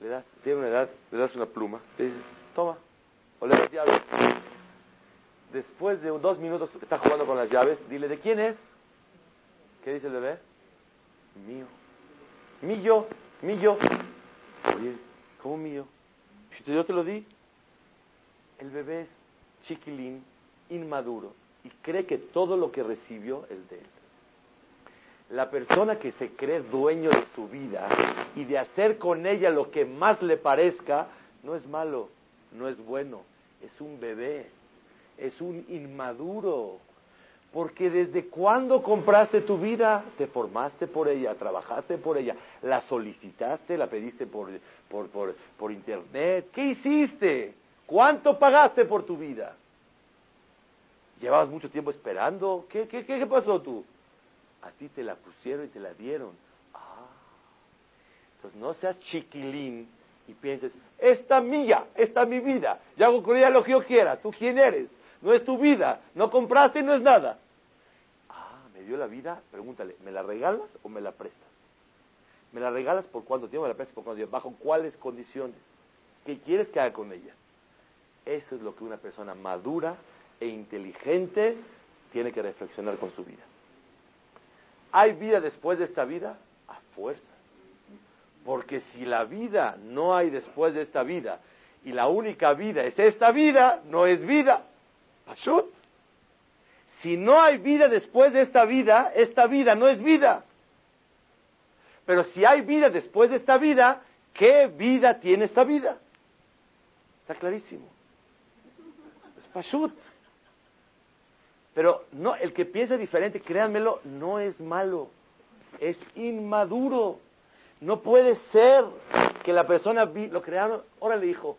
le das, tiene una edad, le das una pluma, le dices, toma, o le das. Después de dos minutos está jugando con las llaves, dile, ¿de quién es? ¿Qué dice el bebé? Mío. Mío, mío. Oye, ¿cómo mío? Si yo te lo di. El bebé es chiquilín, inmaduro, y cree que todo lo que recibió es de él. La persona que se cree dueño de su vida y de hacer con ella lo que más le parezca, no es malo, no es bueno, es un bebé, es un inmaduro. Porque desde cuándo compraste tu vida, te formaste por ella, trabajaste por ella, la solicitaste, la pediste por, por, por, por internet. ¿Qué hiciste? ¿Cuánto pagaste por tu vida? ¿Llevabas mucho tiempo esperando? ¿Qué, qué, qué, qué pasó tú? A ti te la pusieron y te la dieron. Ah. Entonces no seas chiquilín y pienses, esta mía, esta mi vida, yo hago con ella lo que yo quiera. ¿Tú quién eres? No es tu vida, no compraste no es nada. Ah, me dio la vida, pregúntale, ¿me la regalas o me la prestas? ¿Me la regalas por cuánto tiempo? ¿Me la prestas por cuánto tiempo? ¿Bajo cuáles condiciones? ¿Qué quieres que haga con ella? Eso es lo que una persona madura e inteligente tiene que reflexionar con su vida. ¿Hay vida después de esta vida? A fuerza. Porque si la vida no hay después de esta vida y la única vida es esta vida, no es vida. Pashut. Si no hay vida después de esta vida, esta vida no es vida. Pero si hay vida después de esta vida, ¿qué vida tiene esta vida? Está clarísimo. Es Pashut. Pero no, el que piensa diferente, créanmelo, no es malo, es inmaduro. No puede ser que la persona vi- lo crearon, órale hijo,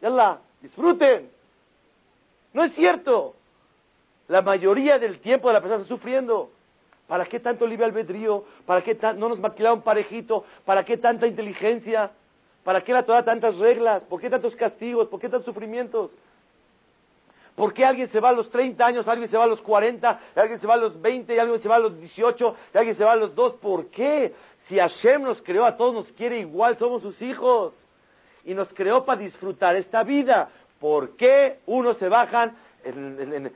yalla, disfruten. No es cierto. La mayoría del tiempo de la persona está sufriendo. ¿Para qué tanto libre albedrío? ¿Para qué no nos maquilaron parejito? ¿Para qué tanta inteligencia? ¿Para qué la Torah tantas reglas? ¿Por qué tantos castigos? ¿Por qué tantos sufrimientos? ¿Por qué alguien se va a los 30 años, alguien se va a los 40, alguien se va a los 20, y alguien se va a los 18, y alguien se va a los 2? ¿Por qué? Si Hashem nos creó a todos, nos quiere igual, somos sus hijos. Y nos creó para disfrutar esta vida. ¿Por qué unos se bajan en,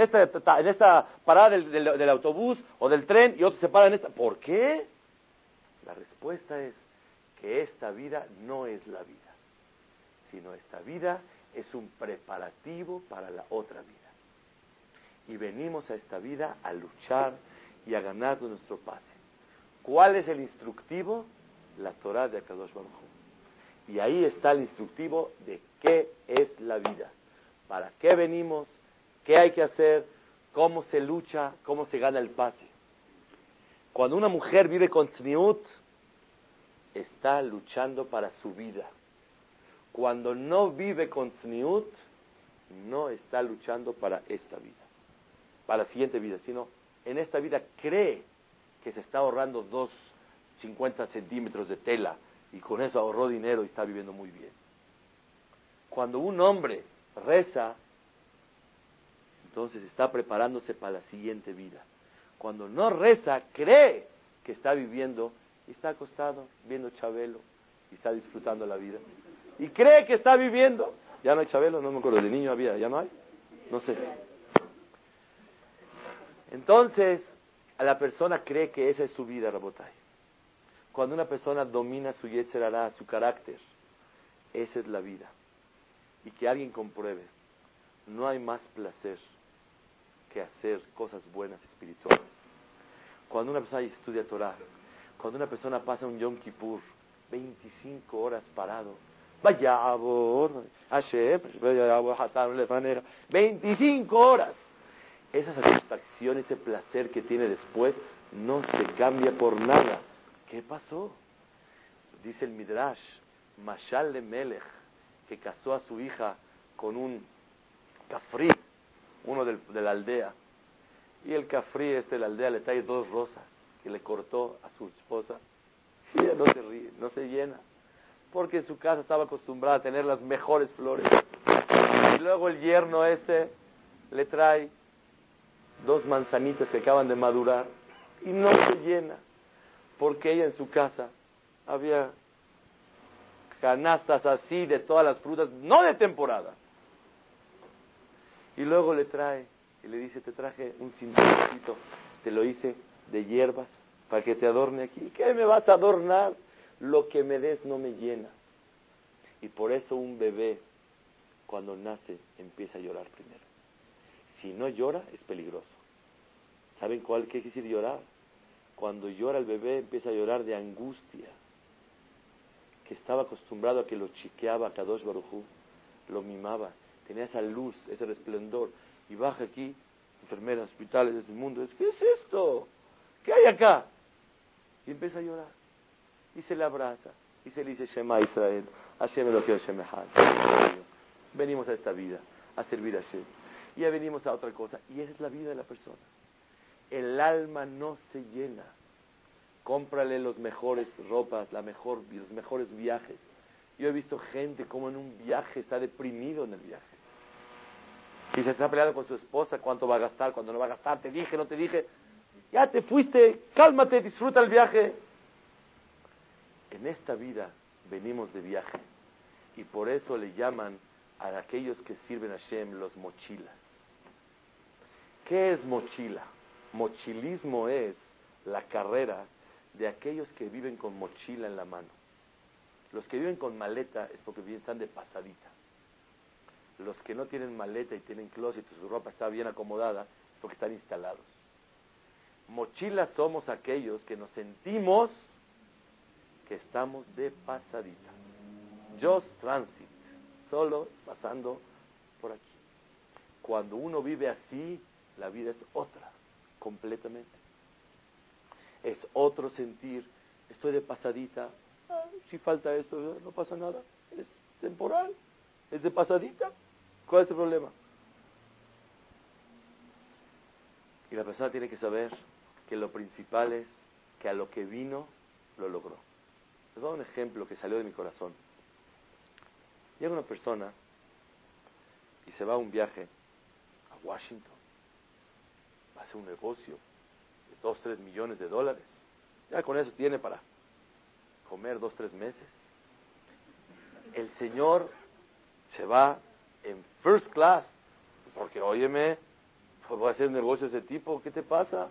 esta, parada del, autobús o del tren y otros se paran en esta? ¿Por qué? La respuesta es que esta vida no es la vida, sino esta vida es un preparativo para la otra vida. Y venimos a esta vida a luchar y a ganar nuestro pase. ¿Cuál es el instructivo? La Torah de Akadosh Baruj Y ahí está el instructivo de qué es la vida, para qué venimos, qué hay que hacer, cómo se lucha, cómo se gana el pase. Cuando una mujer vive con tzniut, está luchando para su vida. Cuando no vive con tzniut, no está luchando para esta vida, para la siguiente vida, sino en esta vida cree que se está ahorrando dos 50 centímetros de tela y con eso ahorró dinero y está viviendo muy bien. Cuando un hombre reza, entonces está preparándose para la siguiente vida. Cuando no reza, cree que está viviendo y está acostado viendo Chabelo y está disfrutando la vida. Y cree que está viviendo. Ya no hay Chabelo, no me acuerdo, de niño había, ya no hay. No sé. Entonces, la persona cree que esa es su vida, Rabotay. Cuando una persona domina su yetzerará, su carácter, esa es la vida. Y que alguien compruebe, no hay más placer que hacer cosas buenas espirituales. Cuando una persona estudia Torah, cuando una persona pasa un Yom Kippur, 25 horas parado, vaya 25 horas. Esa satisfacción, ese placer que tiene después, no se cambia por nada. ¿Qué pasó? Dice el Midrash, Mashal de Melech, que casó a su hija con un cafrí, uno de la aldea. Y el cafrí este de la aldea le trae dos rosas que le cortó a su esposa, y ella no se ríe, no se llena, porque en su casa estaba acostumbrada a tener las mejores flores. Y luego el yerno este le trae dos manzanitas que acaban de madurar y no se llena, porque ella en su casa había canastas así de todas las frutas, no de temporada. Y luego le trae y le dice, te traje un cinturoncito, te lo hice de hierbas para que te adorne aquí. ¿Qué me vas a adornar? Lo que me des no me llena. Y por eso un bebé, cuando nace, empieza a llorar primero. Si no llora, es peligroso. ¿Saben cuál qué quiere decir llorar? Cuando llora el bebé, empieza a llorar de angustia. Que estaba acostumbrado a que lo chiqueaba a Kadosh Barujú, lo mimaba, tenía esa luz, ese resplendor. Y baja aquí, enfermeras, hospitales ese mundo, ¿qué es esto? ¿Qué hay acá? Y empieza a llorar. Y se le abraza. Y se le dice, Shema Israel, Hashem Elohim Hashem Venimos a esta vida, a servir a Hashem. Y ya venimos a otra cosa. Y esa es la vida de la persona. El alma no se llena. Cómprale los mejores ropas, la mejor, los mejores viajes. Yo he visto gente como en un viaje está deprimido en el viaje. Y se está peleando con su esposa, cuánto va a gastar, cuándo no va a gastar, te dije, no te dije. Ya te fuiste, cálmate, disfruta el viaje. En esta vida venimos de viaje y por eso le llaman a aquellos que sirven a Shem los mochilas. ¿Qué es mochila? Mochilismo es la carrera de aquellos que viven con mochila en la mano. Los que viven con maleta es porque están de pasadita. Los que no tienen maleta y tienen closet su ropa está bien acomodada es porque están instalados. Mochilas somos aquellos que nos sentimos que estamos de pasadita. Just transit, solo pasando por aquí. Cuando uno vive así, la vida es otra, completamente. Es otro sentir, estoy de pasadita, si falta esto, no pasa nada, es temporal, es de pasadita, ¿Cuál es el problema? Y la persona tiene que saber que lo principal es que a lo que vino, lo logró. Les dar un ejemplo que salió de mi corazón. Llega una persona y se va a un viaje a Washington. Hacer un negocio de 2, 3 millones de dólares. Ya con eso tiene para comer dos, tres meses. El señor se va en first class, porque óyeme, pues voy a hacer un negocio de ese tipo, ¿qué te pasa?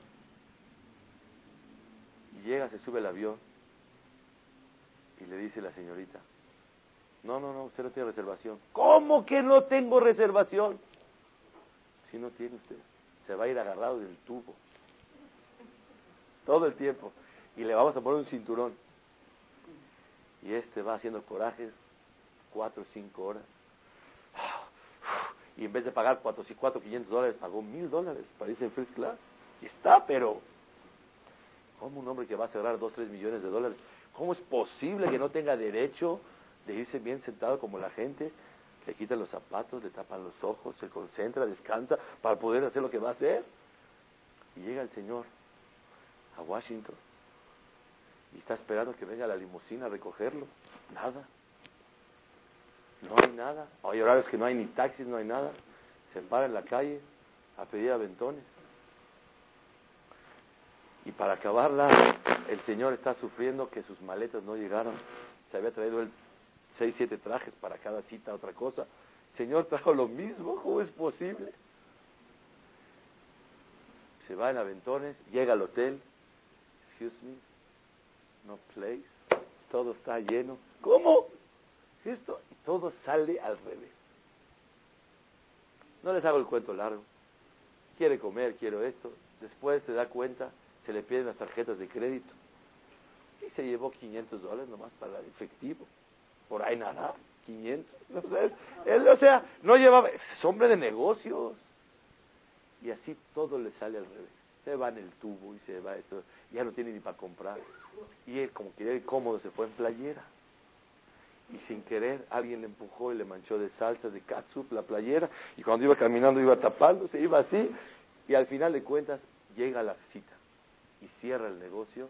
Y llega, se sube al avión y le dice la señorita, no, no, no, usted no tiene reservación. ¿Cómo que no tengo reservación? Si no tiene usted, se va a ir agarrado del tubo. Todo el tiempo. Y le vamos a poner un cinturón. Y este va haciendo corajes cuatro o cinco horas. Y en vez de pagar cuatro, cuatro, quinientos dólares, pagó mil dólares para irse en first class. Y está, pero ¿cómo un hombre que va a cerrar dos, tres millones de dólares? ¿Cómo es posible que no tenga derecho de irse bien sentado como la gente? Le quitan los zapatos, le tapan los ojos, se concentra, descansa para poder hacer lo que va a hacer. Y llega el Señor a Washington y está esperando que venga la limusina a recogerlo. Nada. No hay nada. Hay horarios que no hay ni taxis, no hay nada. Se para en la calle a pedir aventones. Y para acabarla, el señor está sufriendo que sus maletas no llegaron. Se había traído él seis, siete trajes para cada cita, otra cosa. Señor trajo lo mismo, ¿cómo es posible? Se va en aventones, llega al hotel. Excuse me, no place. Todo está lleno. ¿Cómo? Esto, todo sale al revés. No les hago el cuento largo. Quiere comer, quiero esto. Después se da cuenta, se le piden las tarjetas de crédito. Y se llevó 500 dólares nomás para el efectivo. Por ahí nada, 500. O él, o sea, no llevaba, es hombre de negocios. Y así todo le sale al revés. Se va en el tubo y se va esto, ya no tiene ni para comprar. Y él, como quería ir cómodo, se fue en playera y sin querer alguien le empujó y le manchó de salsa, de catsup la playera y cuando iba caminando iba tapándose, iba así y al final de cuentas llega la cita y cierra el negocio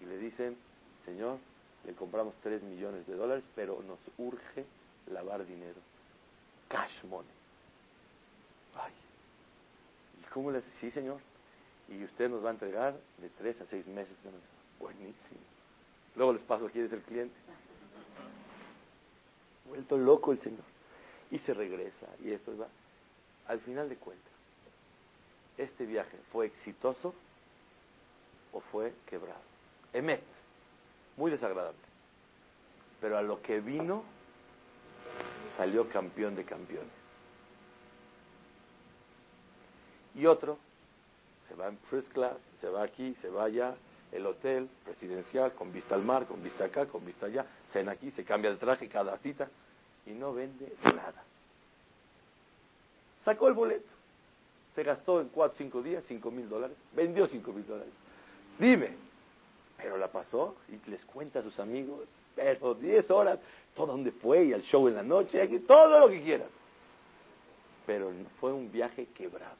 y le dicen, señor, le compramos 3 millones de dólares, pero nos urge lavar dinero. Cash money. Ay. ¿Y cómo le dice? Sí, señor. Y usted nos va a entregar de 3 a 6 meses. Buenísimo. Luego les paso quién es el cliente vuelto loco el Señor. Y se regresa, y eso va. Al final de cuentas, ¿este viaje fue exitoso o fue quebrado? Emet, muy desagradable. Pero a lo que vino, salió campeón de campeones. Y otro, se va en first class, se va aquí, se va allá, el hotel presidencial, con vista al mar, con vista acá, con vista allá, cena aquí, se cambia el traje cada cita y no vende nada. Sacó el boleto, se gastó en cuatro, cinco días, cinco mil dólares, vendió cinco mil dólares. Dime, pero la pasó y les cuenta a sus amigos, pero diez horas, todo donde fue y al show en la noche, aquí, todo lo que quieras. Pero fue un viaje quebrado.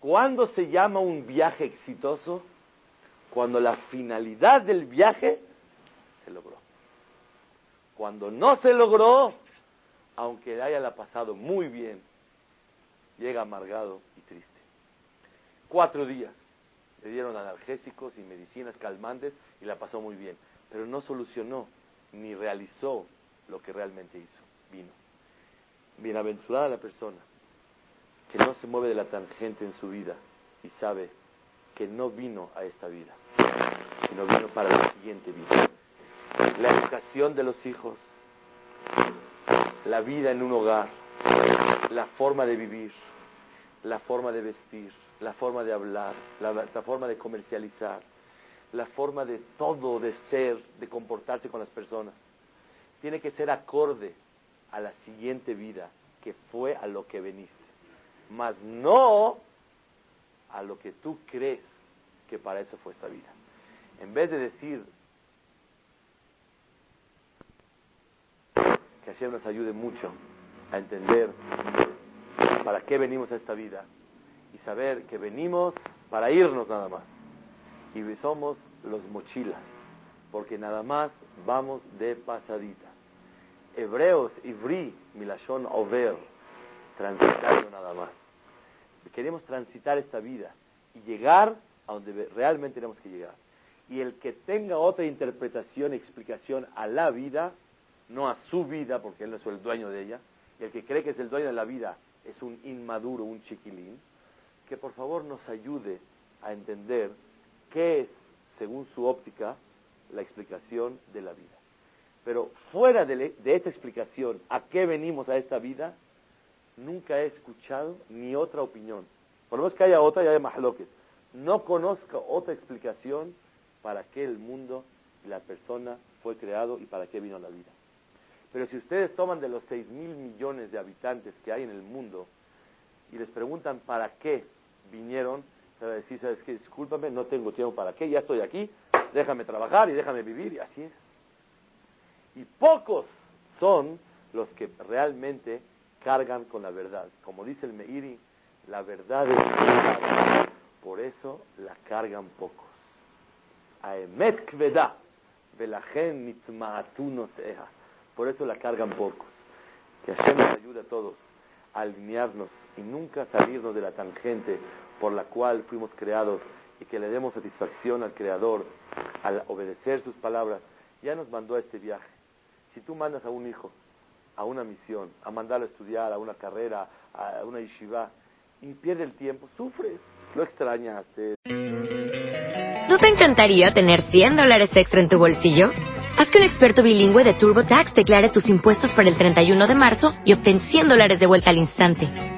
¿Cuándo se llama un viaje exitoso? Cuando la finalidad del viaje se logró. Cuando no se logró, aunque haya la pasado muy bien, llega amargado y triste. Cuatro días le dieron analgésicos y medicinas calmantes y la pasó muy bien, pero no solucionó ni realizó lo que realmente hizo. Vino. Bienaventurada la persona que no se mueve de la tangente en su vida y sabe que no vino a esta vida, sino vino para la siguiente vida. La educación de los hijos, la vida en un hogar, la forma de vivir, la forma de vestir, la forma de hablar, la, forma de comercializar, la forma de todo, de ser, de comportarse con las personas. Tiene que ser acorde a la siguiente vida, que fue a lo que veniste, mas no a lo que tú crees que para eso fue esta vida. En vez de decir que Hashem nos ayude mucho a entender para qué venimos a esta vida y saber que venimos para irnos nada más. Y somos los mochilas, porque nada más vamos de pasadita. Hebreos, Ivri, Milashon, Over, transitando nada más. Queremos transitar esta vida y llegar a donde realmente tenemos que llegar. Y el que tenga otra interpretación, explicación a la vida, no a su vida, porque él no es el dueño de ella, y el que cree que es el dueño de la vida es un inmaduro, un chiquilín, que por favor nos ayude a entender qué es, según su óptica, la explicación de la vida. Pero fuera de, esta explicación, ¿a qué venimos a esta vida? Nunca he escuchado ni otra opinión. Por lo menos que haya otra y haya mahloques. No conozco otra explicación para qué el mundo y la persona fue creado y para qué vino la vida. Pero si ustedes toman de los 6 mil millones de habitantes que hay en el mundo y les preguntan para qué vinieron, se va a decir, ¿sabes qué? Discúlpame, no tengo tiempo para qué, ya estoy aquí, déjame trabajar y déjame vivir, y así es. Y pocos son los que realmente cargan con la verdad. Como dice el Meiri, la verdad es verdad, por eso la cargan pocos. Aemet kveda, velagen Por eso la cargan pocos. Que Hashem nos ayude a todos a alinearnos y nunca salirnos de la tangente por la cual fuimos creados y que le demos satisfacción al Creador al obedecer sus palabras. Ya nos mandó a este viaje. Si tú mandas a un hijo a una misión, a mandarlo a estudiar, a una carrera, a una yeshiva, y pierde el tiempo, sufres, lo extrañaste. ¿No te encantaría tener 100 dólares extra en tu bolsillo? Haz que un experto bilingüe de TurboTax declare tus impuestos para el 31 de marzo y obtén 100 dólares de vuelta al instante.